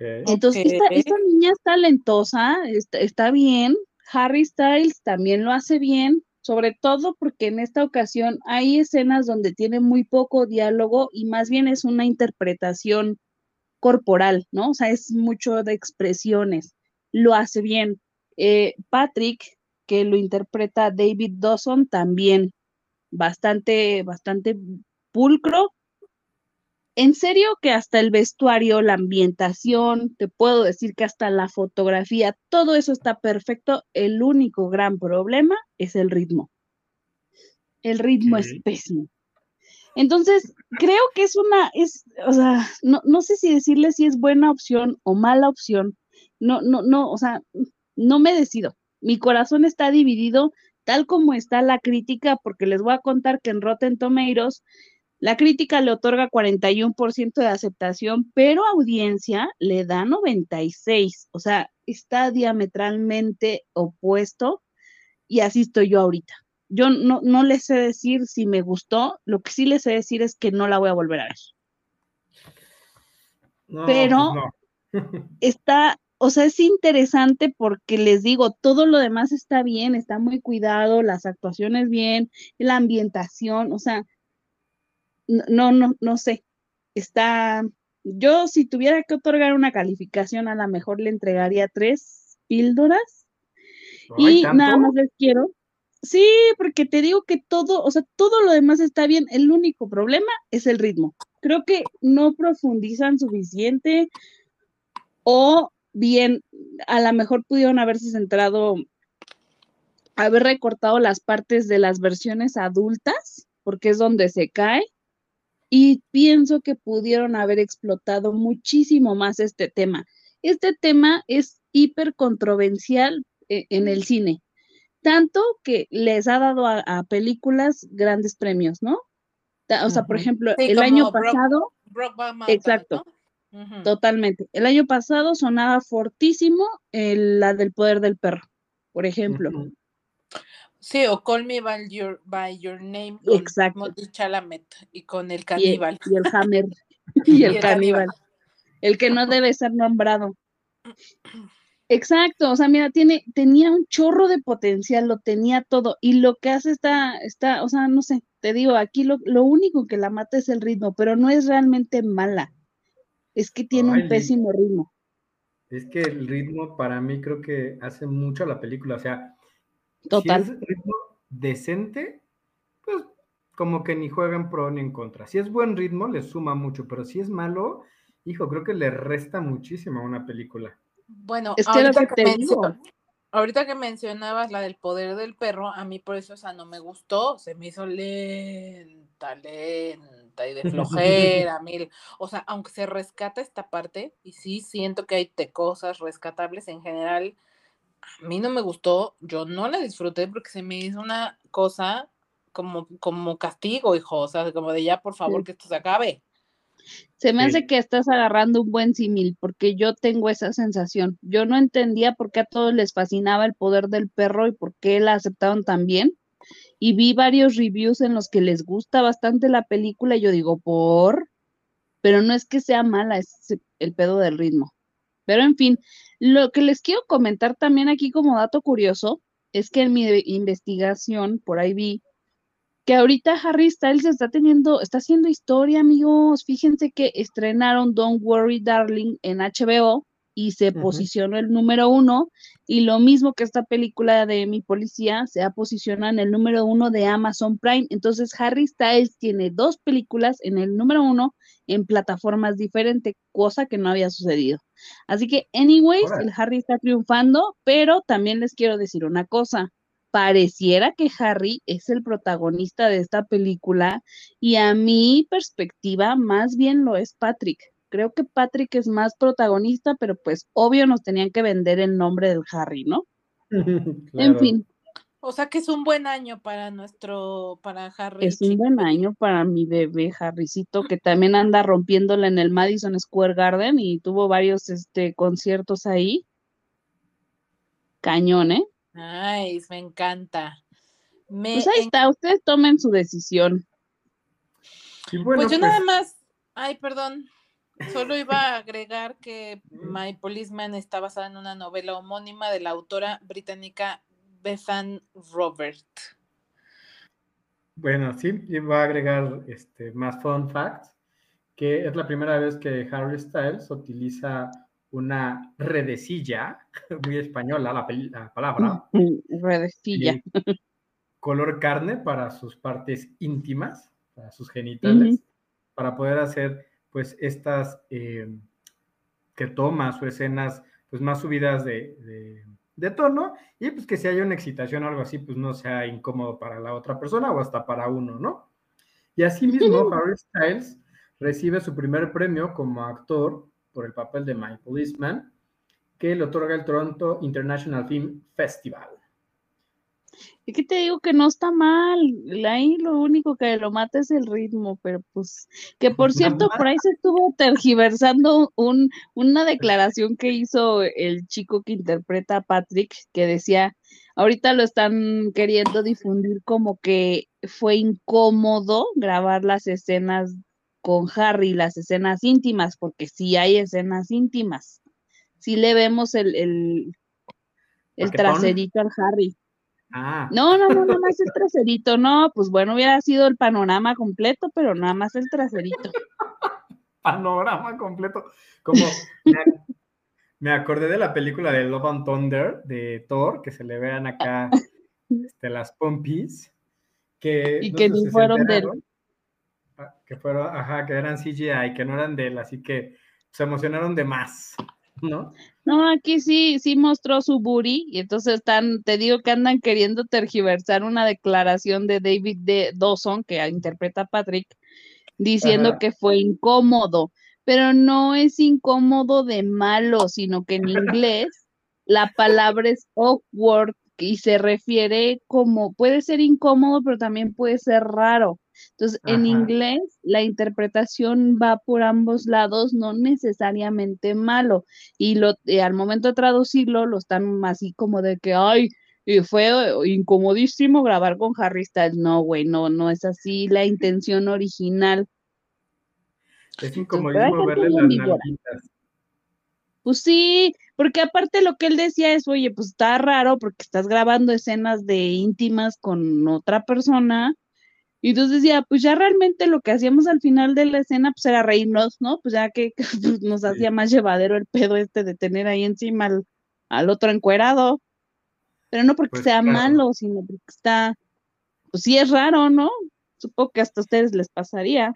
Entonces, esta niña es talentosa, está, está bien. Harry Styles también lo hace bien, sobre todo porque en esta ocasión hay escenas donde tiene muy poco diálogo y más bien es una interpretación corporal, ¿no? O sea, es mucho de expresiones. Lo hace bien. Eh, Patrick, que lo interpreta David Dawson, también bastante, bastante pulcro. En serio que hasta el vestuario, la ambientación, te puedo decir que hasta la fotografía, todo eso está perfecto. El único gran problema es el ritmo. El ritmo es pésimo. Entonces, creo que es una, es, o sea, no, no sé si decirle si es buena opción o mala opción. No, no, no, o sea, no me decido. Mi corazón está dividido tal como está la crítica, porque les voy a contar que en Rotten Tomatoes La crítica le otorga 41% de aceptación, pero audiencia le da 96%. O sea, está diametralmente opuesto y así estoy yo ahorita. Yo no, no les sé decir si me gustó, lo que sí les sé decir es que no la voy a volver a ver. No, Pero- pues no. está, o sea, es interesante porque les digo, todo lo demás está bien, está muy cuidado, las actuaciones bien, la ambientación, o sea, no, no, no sé, está, yo si tuviera que otorgar una calificación, a lo mejor le entregaría tres píldoras y nada más les quiero. Sí, porque te digo que todo, o sea, todo lo demás está bien. El único problema es el ritmo. Creo que no profundizan suficiente o bien, a lo mejor pudieron haberse centrado, haber recortado las partes de las versiones adultas, porque es donde se cae. Y pienso que pudieron haber explotado muchísimo más este tema. Este tema es hiper controversial eh, en el cine, tanto que les ha dado a, a películas grandes premios, ¿no? O sea, por ejemplo, Sí, el año Brock- pasado, Mountain, Exacto. totalmente, el año pasado sonaba fortísimo eh, la del poder del perro, por ejemplo. Sí, o Call Me by Your, by your Name con Exacto. Chalamet y con el y el, caníbal. y el Hammer y el el caníbal, caníbal. el que no debe ser nombrado. Exacto, o sea, mira, tiene, tenía un chorro de potencial, lo tenía todo, y lo que hace está, está, o sea, no sé, te digo, aquí lo, lo único que la mata es el ritmo, pero no es realmente mala, es que tiene Ay, un pésimo ritmo. Es que el ritmo para mí creo que hace mucho a la película. O sea, Total. si es ritmo decente, pues como que ni juega en pro ni en contra. Si es buen ritmo, le suma mucho, pero si es malo, hijo, creo que le resta muchísimo a una película. Bueno, Es que ahorita que que, te digo. mencio- ahorita que mencionabas la del poder del perro, a mí por eso esa no me gustó, se me hizo lenta, lenta y de flojera, mil. O sea, aunque se rescata esta parte, y sí siento que hay te- cosas rescatables en general, a mí no me gustó, yo no la disfruté porque se me hizo una cosa como, como castigo, hijo, o sea, como de ya, por favor, Sí. que esto se acabe. Se me Sí. hace que estás agarrando un buen símil, porque yo tengo esa sensación. Yo no entendía por qué a todos les fascinaba el poder del perro y por qué la aceptaron tan bien. Y vi varios reviews en los que les gusta bastante la película y yo digo, por, pero no es que sea mala, es el pedo del ritmo. Pero en fin, lo que les quiero comentar también aquí como dato curioso es que en mi investigación, por ahí vi que ahorita Harry Styles está teniendo, está haciendo historia, amigos. Fíjense que estrenaron Don't Worry Darling en HBO y se posicionó el número uno. Y lo mismo que esta película de Mi Policía se ha posicionado en el número uno de Amazon Prime. Entonces Harry Styles tiene dos películas en el número uno en plataformas diferentes, cosa que no había sucedido. Así que, anyways, el Harry está triunfando, pero también les quiero decir una cosa pareciera que Harry es el protagonista de esta película y a mi perspectiva más bien lo es Patrick. Creo que Patrick es más protagonista, pero pues obvio nos tenían que vender el nombre del Harry, ¿no? En fin, O sea que es un buen año para nuestro, para Harry. es un buen año para mi bebé Harrycito, que también anda rompiéndola en el Madison Square Garden y tuvo varios este, conciertos ahí. Cañón, ¿eh? Ay, me encanta. Me Pues ahí en- está, ustedes tomen su decisión. Y bueno, Pues yo pues, nada más, ay, perdón, solo iba a agregar que My Policeman está basada en una novela homónima de la autora británica Bethan Robert. Bueno, sí, y voy a agregar este, más fun facts, que es la primera vez que Harry Styles utiliza una redecilla, muy española la, palabra, Redecilla. color carne para sus partes íntimas, para sus genitales, para poder hacer pues estas eh, que tomas o escenas pues más subidas de, de- de tono y pues que si hay una excitación o algo así pues no sea incómodo para la otra persona o hasta para uno, ¿no? Y asimismo Harry Styles recibe su primer premio como actor por el papel de My Policeman que le otorga el Toronto International Film Festival. Y que te digo que no está mal. Ahí lo único que lo mata es el ritmo, pero pues, que por cierto, por ahí se estuvo tergiversando un, una declaración que hizo el chico que interpreta a Patrick, que decía, ahorita lo están queriendo difundir como que fue incómodo grabar las escenas con Harry, las escenas íntimas, porque sí hay escenas íntimas. Sí le vemos el, el, el traserito al Harry. Ah, No, no, no, nada más el traserito, no, pues bueno, hubiera sido el panorama completo, pero nada más el traserito. panorama completo. Como me, me acordé de la película de Love and Thunder de Thor, que se le vean acá este, las pompis. Que, Y no que se fueron de él. enteraron. Ah, Que fueron, ajá, que eran CGI, que no eran de él, así que se emocionaron de más, ¿no? No, aquí sí, sí mostró su booty, y entonces están, te digo que andan queriendo tergiversar una declaración de David de Dawson, que interpreta a Patrick, diciendo Ajá. que fue incómodo, pero no es incómodo de malo, sino que en inglés la palabra es awkward y se refiere como, puede ser incómodo, pero también puede ser raro. Entonces, en inglés la interpretación va por ambos lados, no necesariamente malo. Y lo, eh, al momento de traducirlo, lo están así como de que, ay, y fue incomodísimo grabar con Harry Styles. No, güey, no, no es así la intención original. Es incomodísimo verle las nalguitas. Pues sí, porque aparte lo que él decía es, oye, pues está raro porque estás grabando escenas de íntimas con otra persona. Y entonces decía, pues ya realmente lo que hacíamos al final de la escena, pues era reírnos, ¿no? Pues ya que pues, nos Sí. hacía más llevadero el pedo este de tener ahí encima al, al otro encuerado. Pero no porque Pues sea claro. malo, sino porque está, pues sí es raro, ¿no? Supongo que hasta a ustedes les pasaría.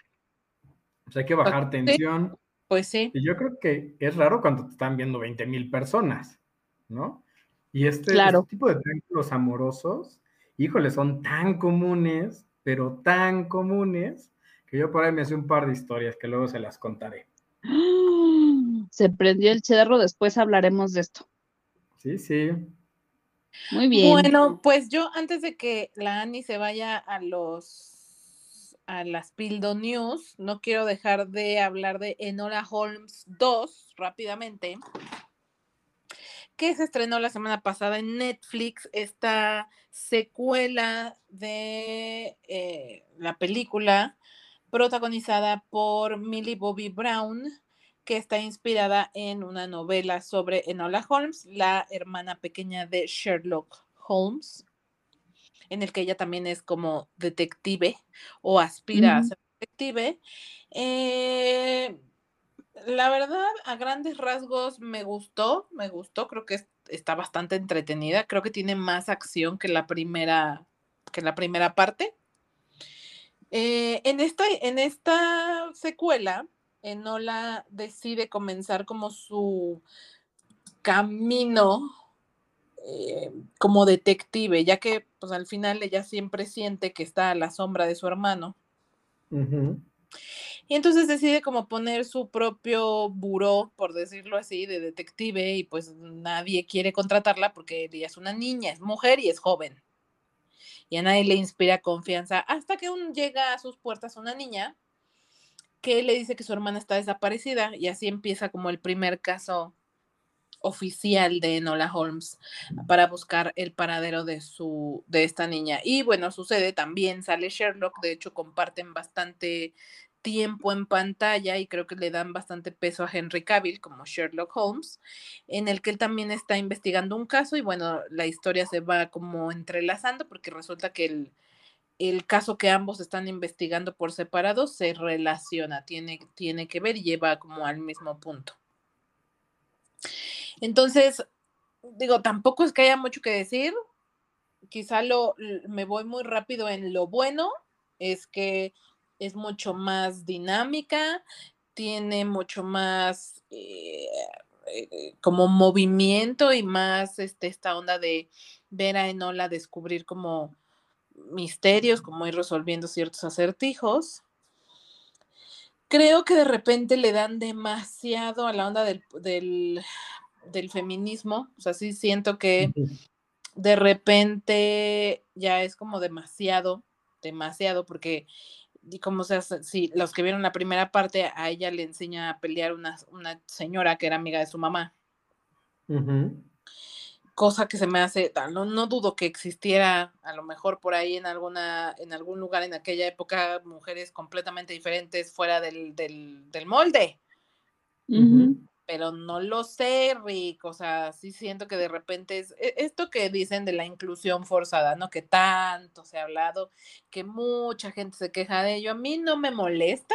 Pues hay que bajar tensión. Pues sí. Y yo creo que es raro cuando te están viendo 20 mil personas, ¿no? Y este, Claro. este tipo de triángulos amorosos, híjole, son tan comunes, pero tan comunes, que yo por ahí me hice un par de historias que luego se las contaré. Se prendió el cerro, después hablaremos de esto. Sí, sí. Muy bien. Bueno, pues yo antes de que la Ani se vaya a los a las Pildo News, no quiero dejar de hablar de Enola Holmes 2 rápidamente, que se estrenó la semana pasada en Netflix, esta secuela de eh, la película protagonizada por Millie Bobby Brown, que está inspirada en una novela sobre Enola Holmes, la hermana pequeña de Sherlock Holmes, en el que ella también es como detective o aspira a ser detective. Eh, la verdad, a grandes rasgos me gustó, me gustó, creo que es- está bastante entretenida, creo que tiene más acción que la primera, que la primera parte. Eh, en, esta, en esta secuela, Enola decide comenzar como su camino eh, como detective, ya que pues al final ella siempre siente que está a la sombra de su hermano. Ujú. Y entonces decide como poner su propio buró, por decirlo así, de detective y pues nadie quiere contratarla porque ella es una niña, es mujer y es joven. Y a nadie le inspira confianza hasta que un, llega a sus puertas una niña que le dice que su hermana está desaparecida y así empieza como el primer caso oficial de Enola Holmes para buscar el paradero de su de esta niña. Y bueno, sucede también sale Sherlock, de hecho comparten bastante tiempo en pantalla y creo que le dan bastante peso a Henry Cavill como Sherlock Holmes, en el que él también está investigando un caso y bueno, la historia se va como entrelazando porque resulta que el, el caso que ambos están investigando por separado se relaciona, tiene, tiene que ver y lleva como al mismo punto. Entonces, digo, tampoco es que haya mucho que decir. Quizá lo me voy muy rápido en lo bueno, es que es mucho más dinámica, tiene mucho más eh, eh, como movimiento y más este, esta onda de ver a Enola descubrir como misterios, como ir resolviendo ciertos acertijos. Creo que de repente le dan demasiado a la onda del, del, del feminismo, o sea, sí siento que de repente ya es como demasiado, demasiado, porque y como se hace, si los que vieron la primera parte, a ella le enseña a pelear una, una señora que era amiga de su mamá, cosa que se me hace, no, no dudo que existiera a lo mejor por ahí en alguna, en algún lugar en aquella época, mujeres completamente diferentes fuera del, del, del molde. Ujú. Pero no lo sé, Rick. O sea, sí siento que de repente es e- esto que dicen de la inclusión forzada, ¿no? Que tanto se ha hablado, que mucha gente se queja de ello. A mí no me molesta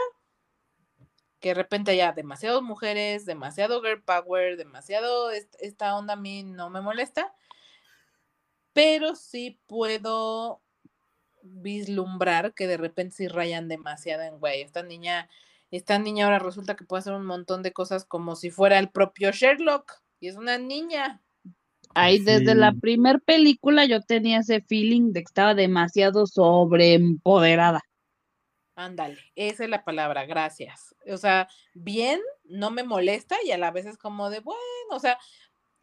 que de repente haya demasiadas mujeres, demasiado girl power, demasiado est- esta onda a mí no me molesta, pero sí puedo vislumbrar que de repente sí rayan demasiado en güey. Esta niña, esta niña ahora resulta que puede hacer un montón de cosas como si fuera el propio Sherlock y es una niña. Ahí desde la primer película yo tenía ese feeling de que estaba demasiado sobreempoderada. Ándale, esa es la palabra, gracias. O sea, bien, no me molesta y a la vez es como de, bueno, o sea,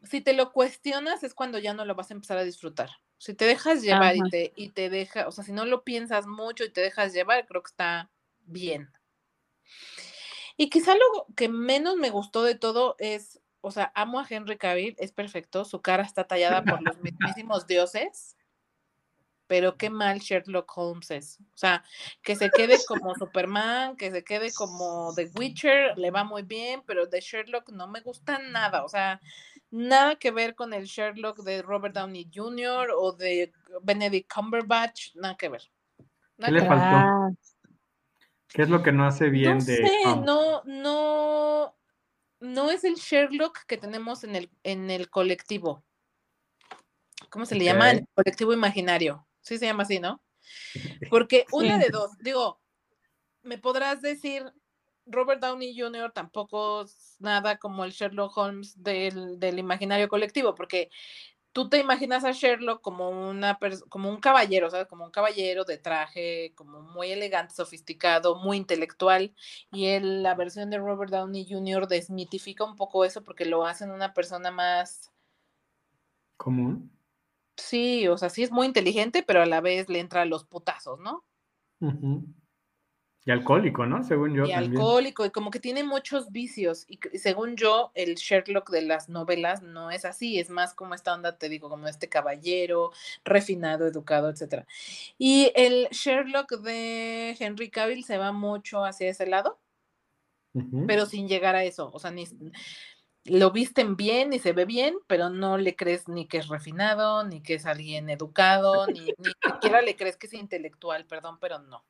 si te lo cuestionas es cuando ya no lo vas a empezar a disfrutar. Si te dejas llevar y te, y te deja, o sea, si no lo piensas mucho y te dejas llevar, creo que está bien. Y quizá lo que menos me gustó de todo es, o sea, amo a Henry Cavill, es perfecto, su cara está tallada por los mismísimos dioses, pero qué mal Sherlock Holmes es. O sea, que se quede como Superman, que se quede como The Witcher, le va muy bien, pero de Sherlock no me gusta nada. O sea, nada que ver con el Sherlock de Robert Downey Jr. o de Benedict Cumberbatch, nada que ver. Nada ¿Qué le que ver. faltó? ¿Qué es lo que no hace bien No de sé, no, no, no es el Sherlock que tenemos en el, en el colectivo. ¿Cómo se le llama? En Ok. el colectivo imaginario. Sí se llama así, ¿no? Porque una de dos, digo, me podrás decir, Robert Downey Jr. tampoco es nada como el Sherlock Holmes del, del imaginario colectivo, porque tú te imaginas a Sherlock como una como un caballero, ¿sabes? Como un caballero de traje, como muy elegante, sofisticado, muy intelectual, y él, la versión de Robert Downey Jr. desmitifica un poco eso porque lo hacen una persona más, ¿Común? sí, o sea, sí es muy inteligente, pero a la vez le entra a los putazos, ¿no? Ujú. Y alcohólico, ¿no? Según yo y también. alcohólico, y como que tiene muchos vicios. Y, según yo, el Sherlock de las novelas no es así, es más como esta onda, te digo, como este caballero, refinado, educado, etcétera. Y el Sherlock de Henry Cavill se va mucho hacia ese lado, pero sin llegar a eso. O sea, ni lo visten bien y se ve bien, pero no le crees ni que es refinado, ni que es alguien educado, ni, ni siquiera le crees que es intelectual, perdón, pero no.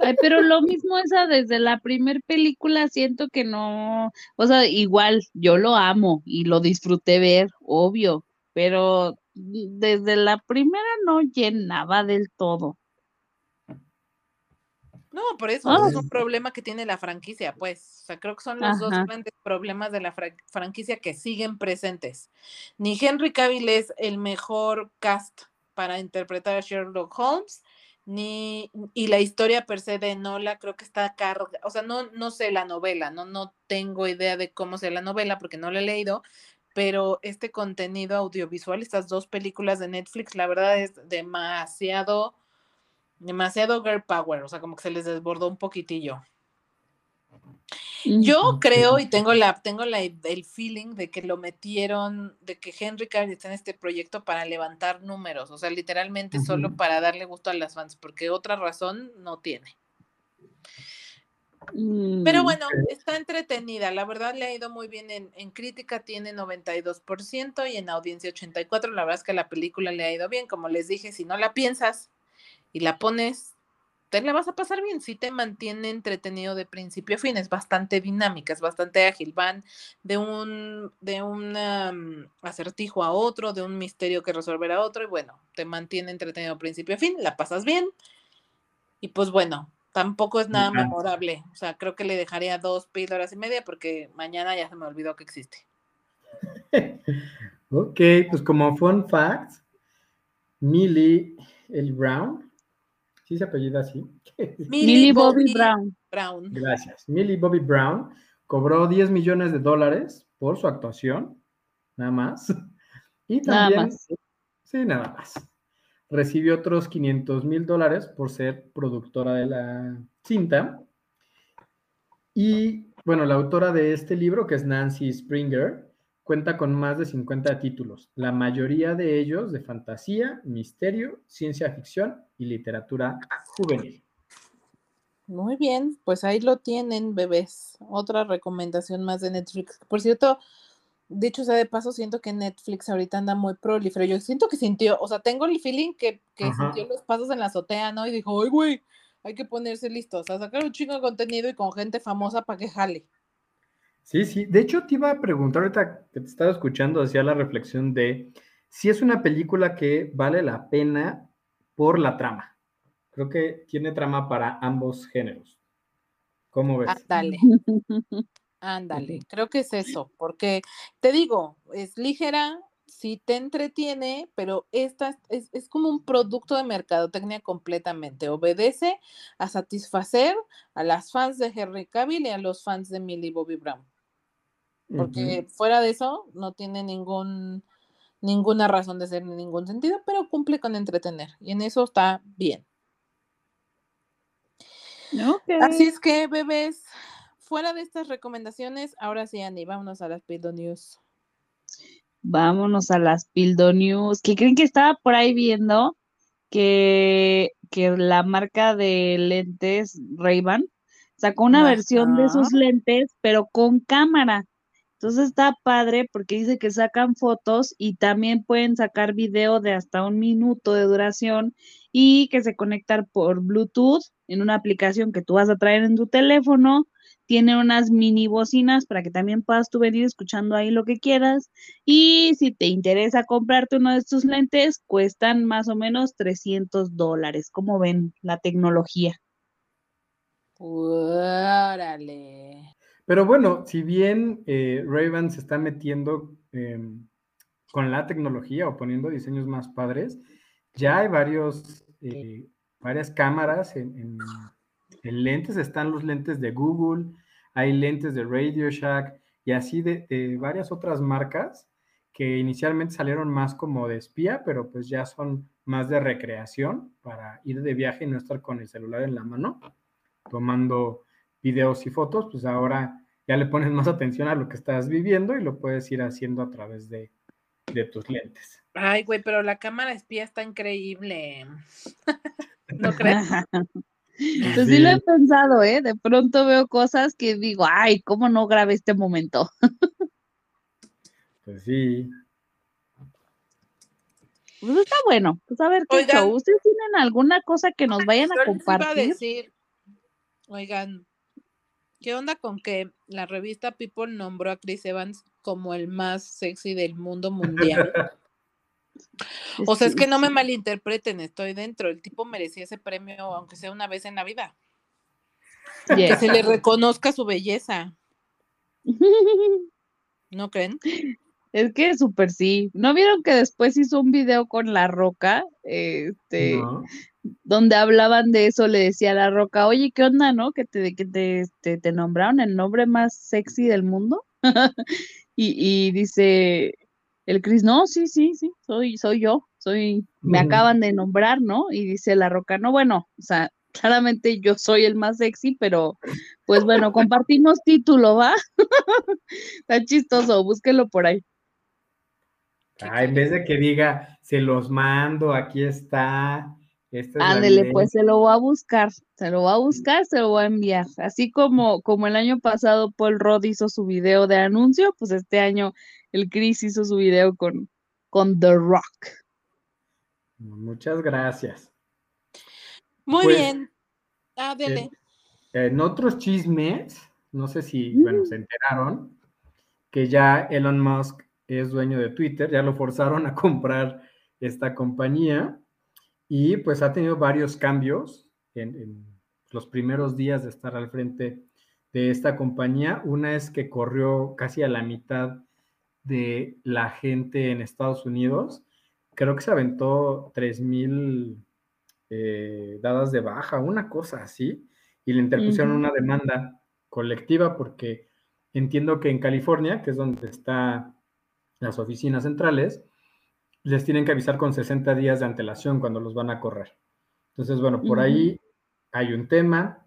Ay, pero lo mismo esa desde la primer película siento que no, o sea, igual yo lo amo y lo disfruté ver, obvio, pero desde la primera no llenaba del todo. No, por eso Ah. es un problema que tiene la franquicia, pues. O sea, creo que son los dos grandes problemas de la fra- franquicia que siguen presentes. Ni Henry Cavill es el mejor cast para interpretar a Sherlock Holmes, ni y la historia per se de Nola creo que está carga, o sea, no no sé la novela, no no tengo idea de cómo sea la novela porque no la he leído, pero este contenido audiovisual, estas dos películas de Netflix, la verdad es demasiado demasiado girl power, o sea, como que se les desbordó un poquitillo. Yo creo y tengo la tengo la el feeling de que lo metieron, de que Henry Cavill está en este proyecto para levantar números, o sea, literalmente solo para darle gusto a las fans, porque otra razón no tiene. Pero Mm, bueno, está entretenida, la verdad le ha ido muy bien en, en crítica, tiene 92% y en audiencia 84%, la verdad es que la película le ha ido bien, como les dije, si no la piensas y la pones, te la vas a pasar bien, sí te mantiene entretenido de principio a fin, es bastante dinámica, es bastante ágil, van de un, de un um, acertijo a otro, de un misterio que resolver a otro, y bueno, te mantiene entretenido de principio a fin, la pasas bien, y pues bueno, tampoco es nada memorable, o sea, creo que le dejaría dos píldoras y media porque mañana ya se me olvidó que existe. Ok, pues como fun fact, Millie L. Brown, ¿sí se apellida así? Millie Bobby Brown. Brown. Gracias. Millie Bobby Brown cobró 10 millones de dólares por su actuación, nada más. Y Nada también más. Sí, nada más. Recibió otros 500 mil dólares por ser productora de la cinta. Y bueno, la autora de este libro, que es Nancy Springer, cuenta con más de 50 títulos, la mayoría de ellos de fantasía, misterio, ciencia ficción y literatura juvenil. Muy bien, pues ahí lo tienen, bebés. Otra recomendación más de Netflix. Por cierto, dicho sea de paso, siento que Netflix ahorita anda muy prolífero. Yo siento que sintió, o sea, tengo el feeling que, que sintió los pasos en la azotea, ¿no? Y dijo, ay, güey, hay que ponerse listos a sacar un chingo de contenido y con gente famosa para que jale. Sí, sí. De hecho, te iba a preguntar ahorita que te estaba escuchando, hacía la reflexión de si es una película que vale la pena por la trama. Creo que tiene trama para ambos géneros. ¿Cómo ves? Ándale, ándale. Creo que es eso, porque te digo, es ligera, sí te entretiene, pero esta es, es como un producto de mercadotecnia completamente. Obedece a satisfacer a las fans de Henry Cavill y a los fans de Millie Bobby Brown. Porque fuera de eso, no tiene ningún, ninguna razón de ser ni ningún sentido, pero cumple con entretener. Y en eso está bien. Así es que, bebés, fuera de estas recomendaciones, ahora sí, Andy, vámonos a las Pildo News. Vámonos a las Pildo News. ¿Qué creen que estaba por ahí viendo? Que, que la marca de lentes Ray-Ban sacó una versión de sus lentes, pero con cámara. Entonces está padre porque dice que sacan fotos y también pueden sacar video de hasta un minuto de duración y que se conectan por Bluetooth en una aplicación que tú vas a traer en tu teléfono. Tiene unas mini bocinas para que también puedas tú venir escuchando ahí lo que quieras. Y si te interesa comprarte uno de estos lentes, cuestan más o menos 300 dólares. ¿Cómo ven la tecnología? Órale. Pero bueno, si bien eh, Ray-Ban se está metiendo em, con la tecnología o poniendo diseños más padres, ya hay varios, eh, varias cámaras en, en- en lentes. Están los lentes de Google, hay lentes de Radio Shack y así de, de varias otras marcas que inicialmente salieron más como de espía, pero pues ya son más de recreación para ir de viaje y no estar con el celular en la mano tomando videos y fotos, pues ahora ya le pones más atención a lo que estás viviendo y lo puedes ir haciendo a través de, de tus lentes. Ay, güey, pero la cámara espía está increíble. ¿No crees? Pues sí lo he pensado, ¿eh? De pronto veo cosas que digo, ay, ¿cómo no grabé este momento? Pues sí. Pues está bueno, pues a ver qué Oigan. show. ¿Ustedes tienen alguna cosa que nos vayan a iba a compartir? decir, oigan, ¿qué onda con que la revista People nombró a Chris Evans como el más sexy del mundo mundial? O sea, es que no me malinterpreten, estoy dentro. El tipo merecía ese premio, aunque sea una vez en la vida. Que Yes. se le reconozca su belleza, ¿no creen? Es que súper sí. ¿No vieron que después hizo un video con La Roca? Este, ¿no? Donde hablaban de eso, le decía a La Roca, oye, ¿qué onda, no? Que te, que te, te, te nombraron el nombre más sexy del mundo. y, y dice el Chris, no, sí, sí, sí, soy, soy yo, soy, me acaban de nombrar, ¿no? Y dice La Roca, no, bueno, o sea, claramente yo soy el más sexy, pero pues bueno, compartimos título, ¿va? Está chistoso, búsquelo por ahí. Ah, en vez de que diga, se los mando, aquí está. Esta es la Ándele, pues evidencia". se lo voy a buscar, se lo voy a buscar, se lo voy a enviar. Así como, como el año pasado Paul Rudd hizo su video de anuncio, pues este año el Chris hizo su video con, con The Rock. Muchas gracias. Muy Pues, bien. Adele. En otros chismes, no sé si, bueno, se enteraron que ya Elon Musk es dueño de Twitter, ya lo forzaron a comprar esta compañía y pues ha tenido varios cambios en, en los primeros días de estar al frente de esta compañía. Una es que corrió casi a la mitad de la gente en Estados Unidos. Creo que se aventó 3.000 eh, dadas de baja, una cosa así, y le interpusieron una demanda colectiva porque entiendo que en California, que es donde están las oficinas centrales, les tienen que avisar con 60 días de antelación cuando los van a correr. Entonces, bueno, por ahí hay un tema.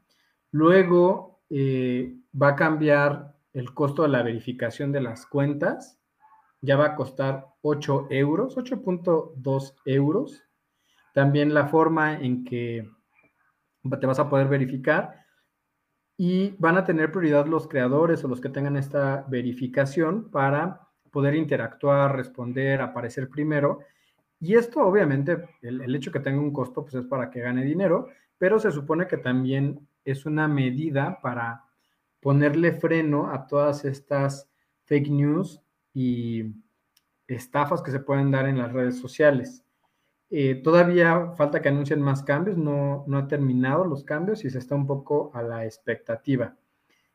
Luego eh, va a cambiar el costo de la verificación de las cuentas. Ya va a costar 8 euros, 8.2 euros. También la forma en que te vas a poder verificar y van a tener prioridad los creadores o los que tengan esta verificación para poder interactuar, responder, aparecer primero. Y esto obviamente, el, hecho que tenga un costo, pues es para que gane dinero, pero se supone que también es una medida para ponerle freno a todas estas fake news y estafas que se pueden dar en las redes sociales. Eh, todavía falta que anuncien más cambios, no, no ha terminado los cambios y se está un poco a la expectativa.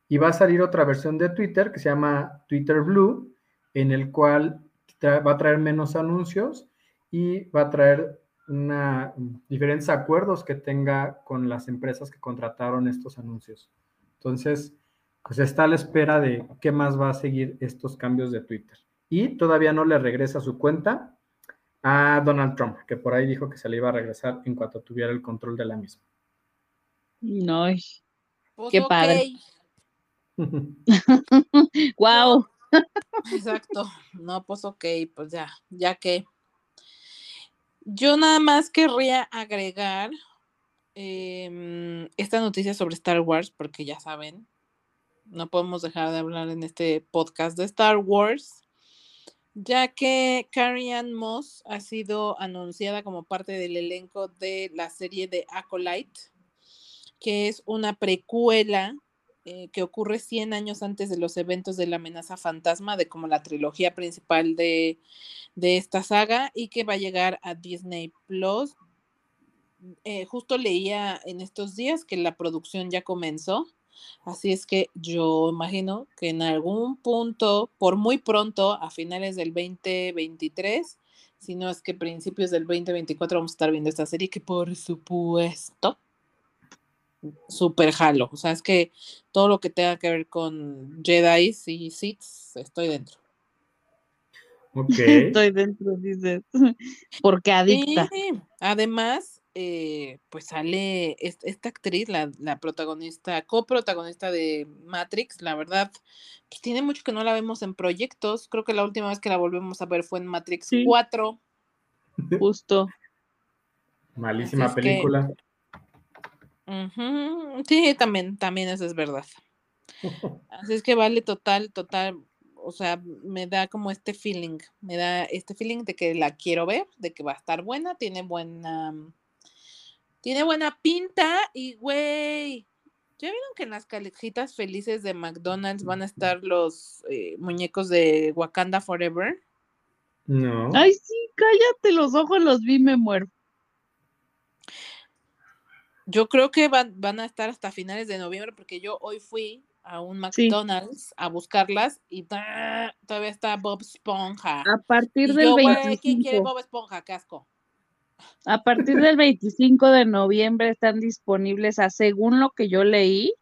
Y va a salir otra versión de Twitter que se llama Twitter Blue, en el cual va a traer menos anuncios y va a traer una, diferentes acuerdos que tenga con las empresas que contrataron estos anuncios. Entonces, pues está a la espera de qué más va a seguir estos cambios de Twitter. Y todavía no le regresa su cuenta a Donald Trump, que por ahí dijo que se le iba a regresar en cuanto tuviera el control de la misma. No, Pues, Qué ok. padre. wow. Exacto. No, pues ok, pues ya, ya que. Yo nada más querría agregar em, esta noticia sobre Star Wars, porque ya saben, no podemos dejar de hablar en este podcast de Star Wars, ya que Carrie Ann Moss ha sido anunciada como parte del elenco de la serie de Acolyte, que es una precuela eh, que ocurre 100 años antes de los eventos de la amenaza fantasma, de como la trilogía principal de, de esta saga, y que va a llegar a Disney Plus. Eh, justo leía en estos días que la producción ya comenzó, así es que yo imagino que en algún punto, por muy pronto, a finales del 2023, si no es que principios del 2024 vamos a estar viendo esta serie, que por supuesto super jalo. O sea, es que todo lo que tenga que ver con Jedi y Sith, estoy dentro. Ok. Estoy dentro, dices. Porque adicta. Y además, eh, pues sale est- esta actriz, la, la protagonista, coprotagonista de Matrix, la verdad, pues tiene mucho que no la vemos en proyectos. Creo que la última vez que la volvemos a ver fue en Matrix Sí. 4. Justo. Malísima Así es que- Ujú, Sí, también, también eso es verdad. Así es que vale total, total, o sea, me da como este feeling, me da este feeling de que la quiero ver, de que va a estar buena, tiene buena, tiene buena pinta y güey, ¿ya vieron que en las calejitas felices de McDonald's van a estar los eh, muñecos de Wakanda Forever? No. Ay, sí, cállate, los ojos los vi, me muero. Yo creo que van, van a estar hasta finales de noviembre porque yo hoy fui a un Sí. McDonald's a buscarlas y ¡ah! todavía está Bob Esponja. A partir Y del yo, güey, ¿quién quiere 25, Bob Esponja? Qué asco. a partir del 25 de noviembre están disponibles a según lo que yo leí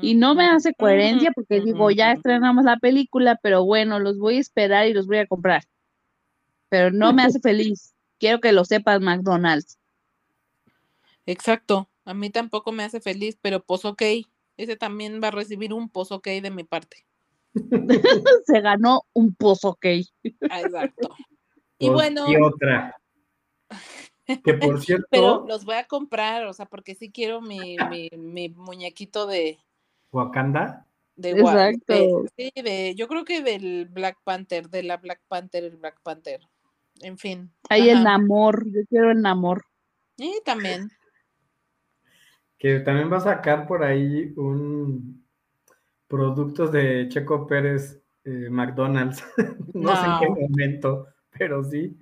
y no me hace coherencia porque digo, ya estrenamos la película, pero bueno, los voy a esperar y los voy a comprar. Pero no me hace feliz. Quiero que lo sepas, McDonald's. Exacto. A mí tampoco me hace feliz, pero pues ok. Ese también va a recibir un pozo ok de mi parte. Se ganó un pozo, ok. Ah, Exacto. Y Pues, bueno, Y otra. Que por cierto, pero los voy a comprar, o sea, porque sí quiero mi, mi, mi muñequito de, Wakanda. de, Exacto. sí, de, yo creo que del Black Panther, de la Black Panther, el Black Panther. En fin. Ahí el amor, yo quiero el amor. Y también. Que también va a sacar por ahí un productos de Checo Pérez eh, McDonald's. no, sé en qué momento, pero sí.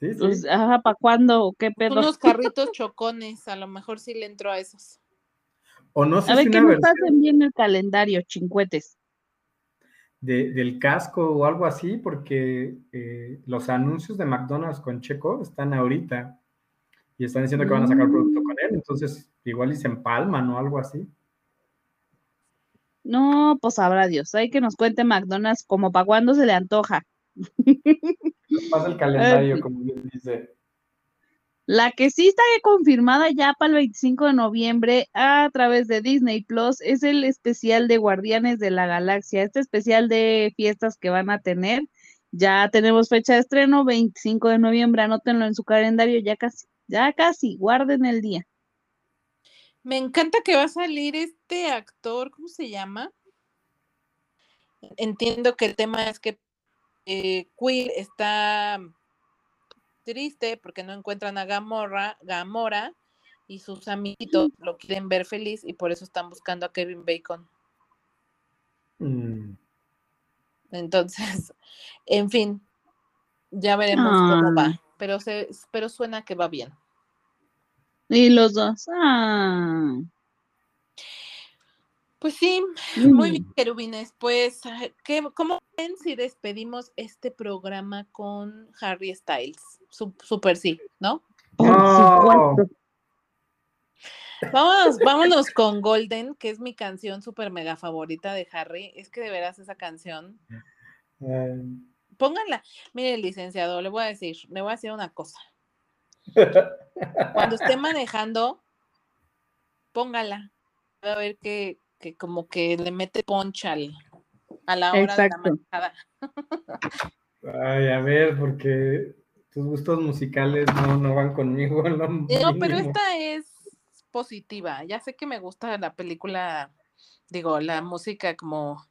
Sí, sí. Pues, ajá, ¿para cuándo? ¿Qué pedo? Unos carritos chocones, a lo mejor sí le entro a esos. o no sé A ver, si me versión pasen bien el calendario, chincuetes. de- del casco o algo así, porque eh, los anuncios de McDonald's con Checo están ahorita y están diciendo que van a sacar producto con él, entonces igual y se empalman o algo así. No, pues sabrá Dios. Hay que nos cuente McDonald's como para cuándo se le antoja. Pasa el calendario, como bien dice. La que sí está confirmada ya para el 25 de noviembre a través de Disney Plus es el especial de Guardianes de la Galaxia, este especial de fiestas que van a tener. Ya tenemos fecha de estreno, 25 de noviembre, anótenlo en su calendario, ya casi, ya casi, guarden el día. Me encanta que va a salir este actor, ¿cómo se llama? Entiendo que el tema es que eh, Quill está triste porque no encuentran a Gamora, Gamora y sus amiguitos lo quieren ver feliz y por eso están buscando a Kevin Bacon. Mm. Entonces, en fin, ya veremos cómo Ah. va, pero se, pero suena que va bien. Y los dos. Ah. Pues sí, muy Mm. bien, querubines. Pues, ah, ¿qué, ¿cómo ven si despedimos este programa con Harry Styles? Super sí, ¿no? Supuesto. Vámonos, vámonos con Golden, que es mi canción super mega favorita de Harry. Es que de veras esa canción. Ay. Pónganla. Mire, licenciado, le voy a decir, le voy a decir una cosa. Cuando esté manejando, póngala. Va a ver que, que como que le mete poncha al- a la hora Exacto. de la manejada. Ay, a ver, porque tus gustos musicales no, no van conmigo. en lo No, pero esta es positiva. Ya sé que me gusta la película, digo, la música como,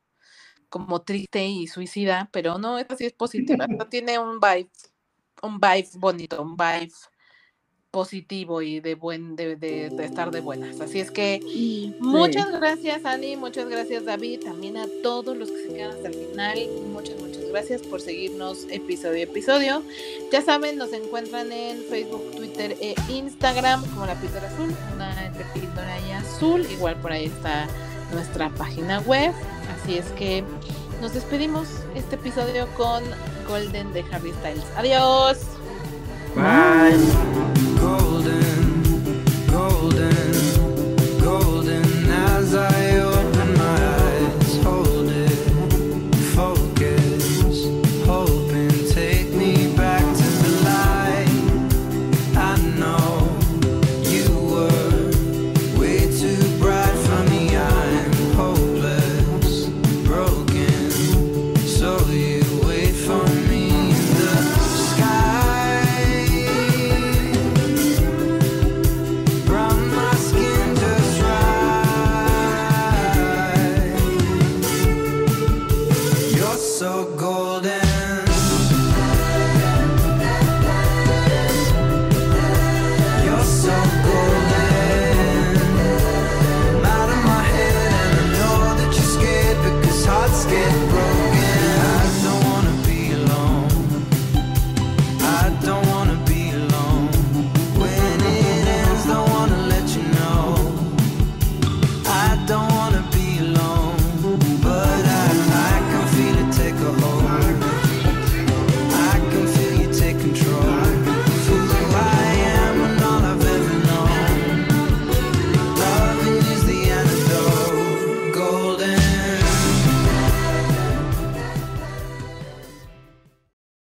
como triste y suicida, pero no, esta sí es positiva. Esta tiene un vibe, un vibe bonito, un vibe positivo y de buen, de, de- de estar de buenas. Así es que muchas gracias, Ani, muchas gracias, David, también a todos los que se quedan hasta el final. Muchas, muchas gracias por seguirnos episodio a episodio. Ya saben, nos encuentran en Facebook, Twitter e Instagram como La Píldora Azul, una entre píldora y azul. Igual por ahí está nuestra página web. Así es que nos despedimos este episodio con Golden de Harry Styles. Adiós. Bye.